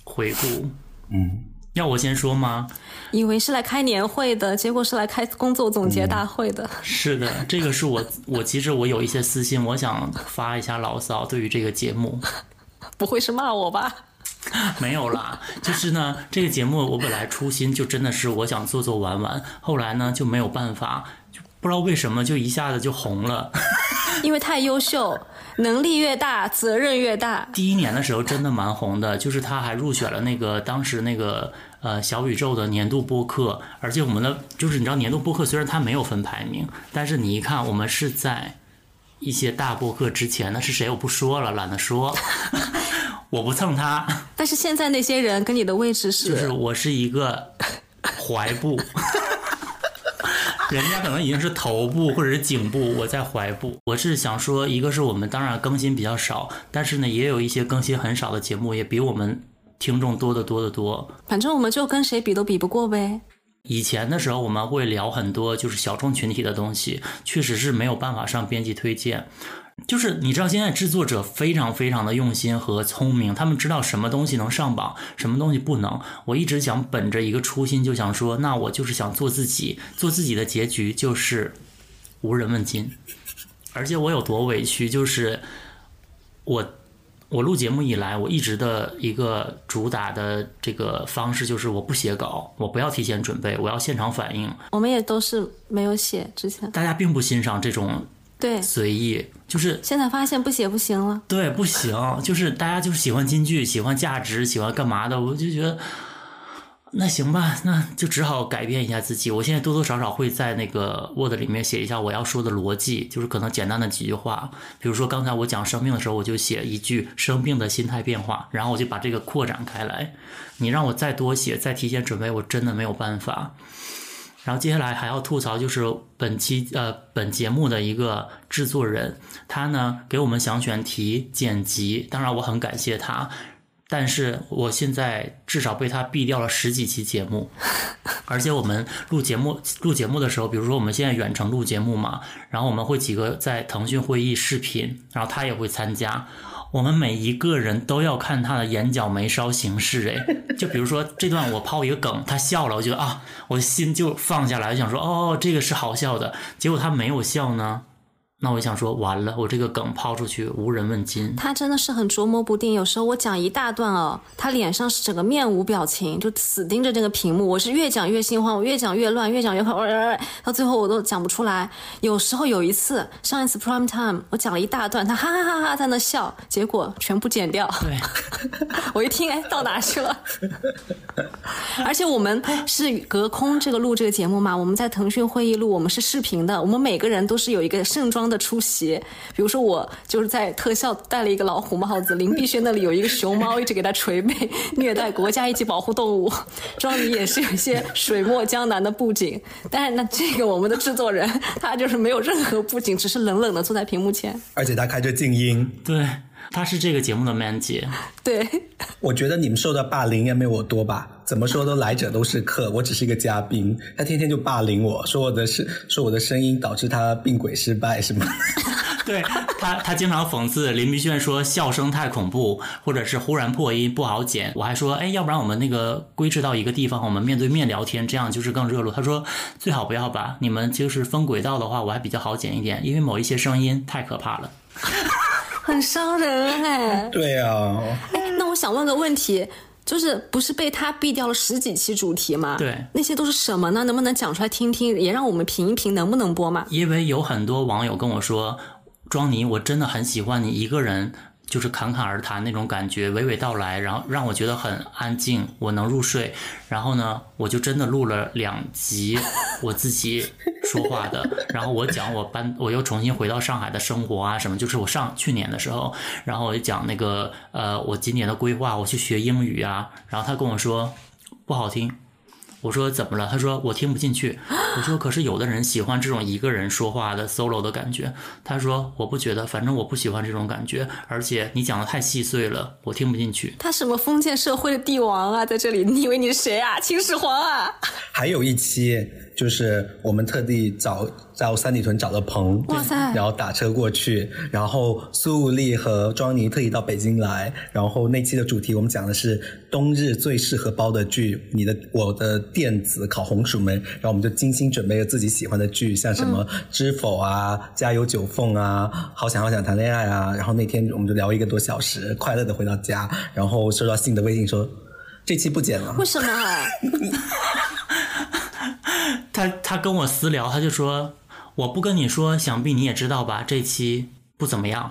回顾。嗯。要我先说吗？以为是来开年会的，结果是来开工作总结大会的。是的，这个是我 我其实我有一些私心，我想发一下牢骚。对于这个节目，不会是骂我吧？没有啦，就是呢，这个节目我本来初心就真的是我想做做玩玩，后来呢就没有办法，就不知道为什么就一下子就红了。因为太优秀。能力越大，责任越大。第一年的时候真的蛮红的，就是他还入选了那个当时那个呃小宇宙的年度播客，而且我们的就是你知道年度播客虽然它没有分排名，但是你一看我们是在一些大播客之前，那是谁我不说了，懒得说，我不蹭他。但是现在那些人跟你的位置是，就是我是一个怀部。人家可能已经是头部或者是颈部，我在踝部。我是想说，一个是我们当然更新比较少，但是呢，也有一些更新很少的节目，也比我们听众多得多得多。反正我们就跟谁比都比不过呗。以前的时候我们会聊很多就是小众群体的东西，确实是没有办法上编辑推荐。就是你知道，现在制作者非常非常的用心和聪明，他们知道什么东西能上榜，什么东西不能。我一直想本着一个初心，就想说，那我就是想做自己，做自己的结局就是无人问津。而且我有多委屈，就是我我录节目以来，我一直的一个主打的这个方式就是我不写稿，我不要提前准备，我要现场反应。我们也都是没有写之前，大家并不欣赏这种对，随意，就是现在发现不写不行了。对不行，就是大家就是喜欢金句，喜欢价值，喜欢干嘛的，我就觉得。那行吧，那就只好改变一下自己。我现在多多少少会在那个 Word 里面写一下我要说的逻辑，就是可能简单的几句话。比如说刚才我讲生病的时候，我就写一句生病的心态变化，然后我就把这个扩展开来。你让我再多写，再提前准备，我真的没有办法。然后接下来还要吐槽，就是本期呃本节目的一个制作人，他呢给我们想选题、剪辑，当然我很感谢他。但是我现在至少被他毙掉了十几期节目，而且我们录节目录节目的时候，比如说我们现在远程录节目嘛，然后我们会几个在腾讯会议视频，然后他也会参加，我们每一个人都要看他的眼角眉梢行事，哎，就比如说这段我抛一个梗，他笑了，我觉得啊，我的心就放下来，想说哦，这个是好笑的，结果他没有笑呢。那我想说，完了，我这个梗抛出去，无人问津。他真的是很捉摸不定，有时候我讲一大段哦，他脸上是整个面无表情，就死盯着这个屏幕。我是越讲越心慌，我越讲越乱，越讲越快，到最后我都讲不出来。有时候有一次，上一次 Prime Time，我讲了一大段，他哈哈哈哈在那笑，结果全部剪掉。对，我一听，哎，到哪去了？而且我们是隔空这个录这个节目嘛，我们在腾讯会议录，我们是视频的，我们每个人都是有一个盛装。的出席，比如说我就是在特效戴了一个老虎帽子，林碧轩那里有一个熊猫一直给他捶背，虐待国家一级保护动物。庄里也是有一些水墨江南的布景，但是呢，这个我们的制作人他就是没有任何布景，只是冷冷的坐在屏幕前，而且他开着静音。对，他是这个节目的 man 姐。对，我觉得你们受到霸凌应该没有我多吧？怎么说都来者都是客，我只是一个嘉宾，他天天就霸凌我说我的是说我的声音导致他病轨失败是吗？对他，他经常讽刺林碧炫说笑声太恐怖，或者是忽然破音不好剪。我还说，哎，要不然我们那个归置到一个地方，我们面对面聊天，这样就是更热络。他说最好不要吧，你们就是分轨道的话，我还比较好剪一点，因为某一些声音太可怕了，很伤人哎。对啊，哎，那我想问个问题。就是不是被他毙掉了十几期主题吗？对，那些都是什么呢？能不能讲出来听听，也让我们评一评能不能播嘛？因为有很多网友跟我说，庄尼，我真的很喜欢你一个人。就是侃侃而谈那种感觉，娓娓道来，然后让我觉得很安静，我能入睡。然后呢，我就真的录了两集我自己说话的，然后我讲我搬，我又重新回到上海的生活啊什么。就是我上去年的时候，然后我就讲那个呃，我今年的规划，我去学英语啊。然后他跟我说不好听。我说怎么了？他说我听不进去。我说可是有的人喜欢这种一个人说话的 solo 的感觉。他说我不觉得，反正我不喜欢这种感觉。而且你讲的太细碎了，我听不进去。他什么封建社会的帝王啊，在这里，你以为你是谁啊？秦始皇啊？还有一期。就是我们特地找在三里屯找了棚，哇塞，然后打车过去，然后苏武丽和庄妮特意到北京来，然后那期的主题我们讲的是冬日最适合煲的剧，你的我的电子烤红薯们，然后我们就精心准备了自己喜欢的剧，像什么知否啊、家有九凤啊、好想好想谈恋爱啊，然后那天我们就聊一个多小时，快乐的回到家，然后收到信的微信说这期不剪了，为什么？他他跟我私聊，他就说我不跟你说，想必你也知道吧？这期不怎么样。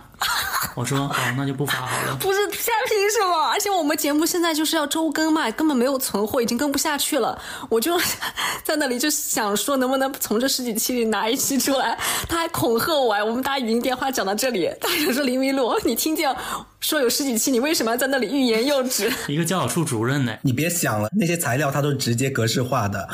我说哦，那就不发好了。不是，现在凭什么？而且我们节目现在就是要周更嘛，根本没有存货，已经更不下去了。我就 在那里就想说，能不能从这十几期里拿一期出来？他还恐吓我，我们打语音电话讲到这里，他就说林明路，你听见说有十几期，你为什么要在那里欲言又止？一个教导处主任呢？你别想了，那些材料他都直接格式化的。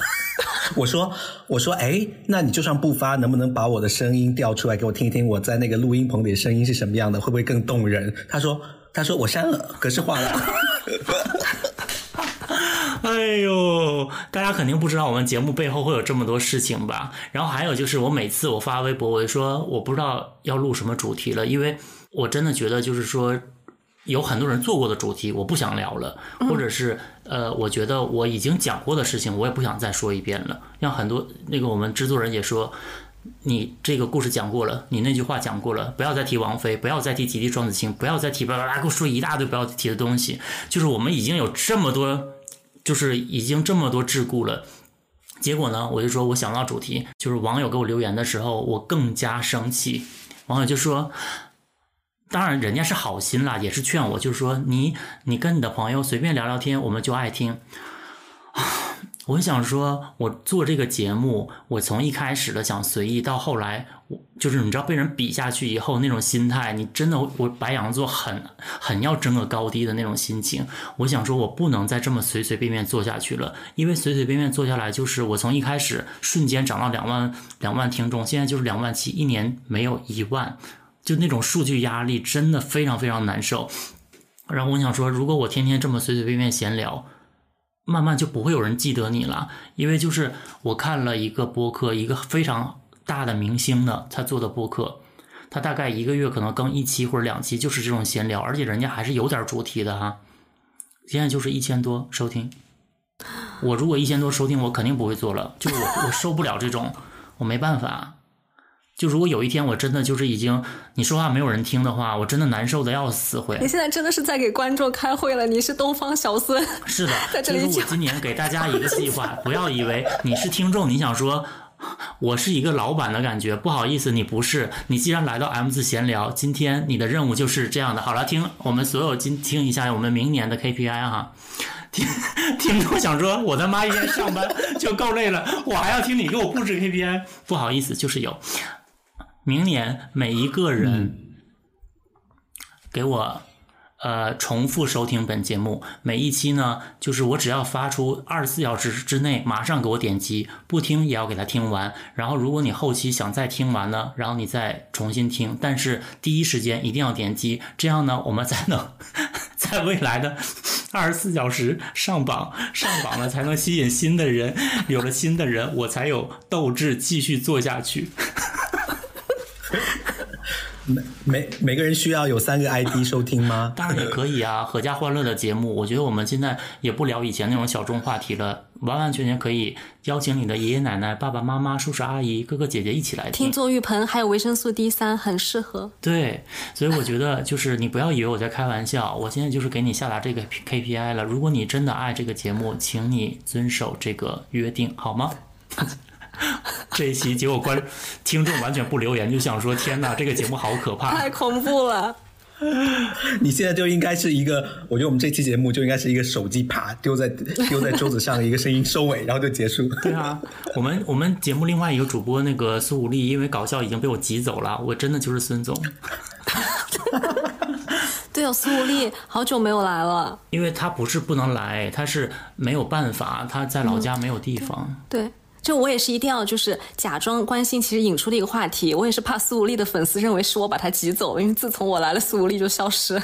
我说，我说，哎，那你就算不发，能不能把我的声音调出来给我听一听？我在那个录音棚里的声音是什么样的？会不会更动人？他说，他说我删了，格式化了。哎呦，大家肯定不知道我们节目背后会有这么多事情吧？然后还有就是，我每次我发微博，我就说我不知道要录什么主题了，因为我真的觉得就是说。有很多人做过的主题，我不想聊了，或者是呃，我觉得我已经讲过的事情，我也不想再说一遍了。像很多那个我们制作人也说，你这个故事讲过了，你那句话讲过了，不要再提王菲，不要再提吉地双子星，不要再提巴拉拉，给我说一大堆不要提的东西。就是我们已经有这么多，就是已经这么多桎梏了。结果呢，我就说我想到主题，就是网友给我留言的时候，我更加生气。网友就说。当然，人家是好心啦，也是劝我，就是说你你跟你的朋友随便聊聊天，我们就爱听。我想说，我做这个节目，我从一开始的想随意，到后来，我就是你知道被人比下去以后那种心态，你真的我白羊座很很要争个高低的那种心情。我想说，我不能再这么随随便便做下去了，因为随随便便做下来，就是我从一开始瞬间涨到两万两万听众，现在就是两万七，一年没有一万。就那种数据压力真的非常非常难受，然后我想说，如果我天天这么随随便便闲聊，慢慢就不会有人记得你了。因为就是我看了一个播客，一个非常大的明星的他做的播客，他大概一个月可能更一期或者两期，就是这种闲聊，而且人家还是有点主题的哈。现在就是一千多收听，我如果一千多收听，我肯定不会做了，就我我受不了这种，我没办法。就如果有一天我真的就是已经你说话没有人听的话，我真的难受的要死会。你现在真的是在给观众开会了，你是东方小孙。是的，在这里我今年给大家一个计划，不要以为你是听众，你想说我是一个老板的感觉，不好意思，你不是。你既然来到 M 字闲聊，今天你的任务就是这样的。好了，听我们所有今听一下我们明年的 KPI 哈。听听众想说，我他妈一天上班 就够累了，我还要听你给我布置 KPI，不好意思，就是有。明年每一个人给我呃重复收听本节目，每一期呢，就是我只要发出二十四小时之内马上给我点击，不听也要给他听完。然后如果你后期想再听完呢，然后你再重新听，但是第一时间一定要点击，这样呢我们才能 在未来的二十四小时上榜，上榜了才能吸引新的人，有了新的人，我才有斗志继续做下去。每每每个人需要有三个 ID 收听吗？当然也可以啊，阖家欢乐的节目，我觉得我们现在也不聊以前那种小众话题了，完完全全可以邀请你的爷爷奶奶、爸爸妈妈、叔叔阿姨、哥哥姐姐一起来听。听做浴盆还有维生素 D 三，很适合。对，所以我觉得就是你不要以为我在开玩笑，我现在就是给你下达这个 KPI 了。如果你真的爱这个节目，请你遵守这个约定，好吗？这一期结果观听众完全不留言，就想说天哪，这个节目好可怕，太恐怖了。你现在就应该是一个，我觉得我们这期节目就应该是一个手机啪丢在丢在桌子上的，一个声音收尾，然后就结束。对啊，我们我们节目另外一个主播那个苏武力，因为搞笑已经被我挤走了，我真的就是孙总。对哦，苏武力好久没有来了，因为他不是不能来，他是没有办法，他在老家没有地方。对。就我也是一定要就是假装关心，其实引出的一个话题。我也是怕苏无力的粉丝认为是我把他挤走，因为自从我来了，苏无力就消失，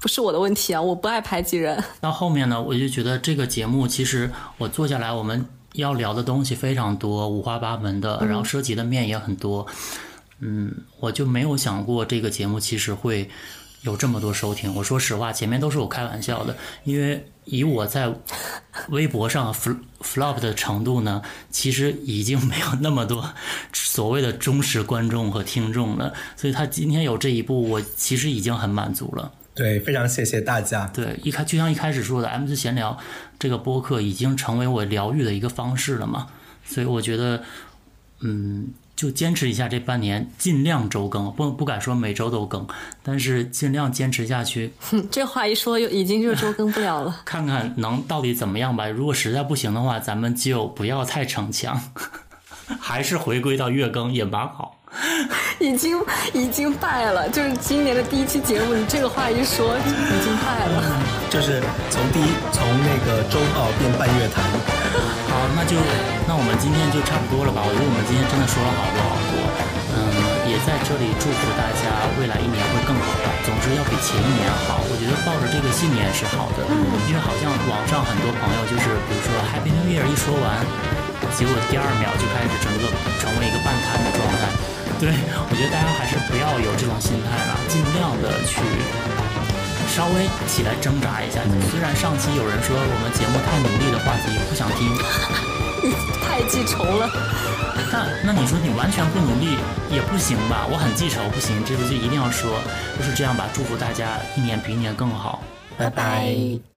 不是我的问题啊！我不爱排挤人。到后面呢，我就觉得这个节目其实我做下来，我们要聊的东西非常多，五花八门的，然后涉及的面也很多。嗯，我就没有想过这个节目其实会。有这么多收听，我说实话，前面都是我开玩笑的，因为以我在微博上 flop 的程度呢，其实已经没有那么多所谓的忠实观众和听众了，所以他今天有这一步，我其实已经很满足了。对，非常谢谢大家。对，一开就像一开始说的，M 字闲聊这个播客已经成为我疗愈的一个方式了嘛，所以我觉得，嗯。就坚持一下这半年，尽量周更，不不敢说每周都更，但是尽量坚持下去。这话一说，又已经就周更不了了。看看能到底怎么样吧。如果实在不行的话，咱们就不要太逞强，还是回归到月更也蛮好。已经已经败了，就是今年的第一期节目，你这个话一说，已经败了。就是从第一从那个周报变半月谈。好，那就那我们今天就差不多了吧？我觉得我们今天真的说了好多好多，嗯，也在这里祝福大家未来一年会更好吧。总之要比前一年好。我觉得抱着这个信念是好的，因为好像网上很多朋友就是，比如说 Happy New Year 一说完，结果第二秒就开始整个成为一个半瘫的状态。对我觉得大家还是不要有这种心态了，尽量的去。稍微起来挣扎一下。虽然上期有人说我们节目太努力的话题不想听，你 太记仇了。那那你说你完全不努力也不行吧？我很记仇，不行，这次就一定要说，就是这样吧。祝福大家一年比一年更好，拜拜。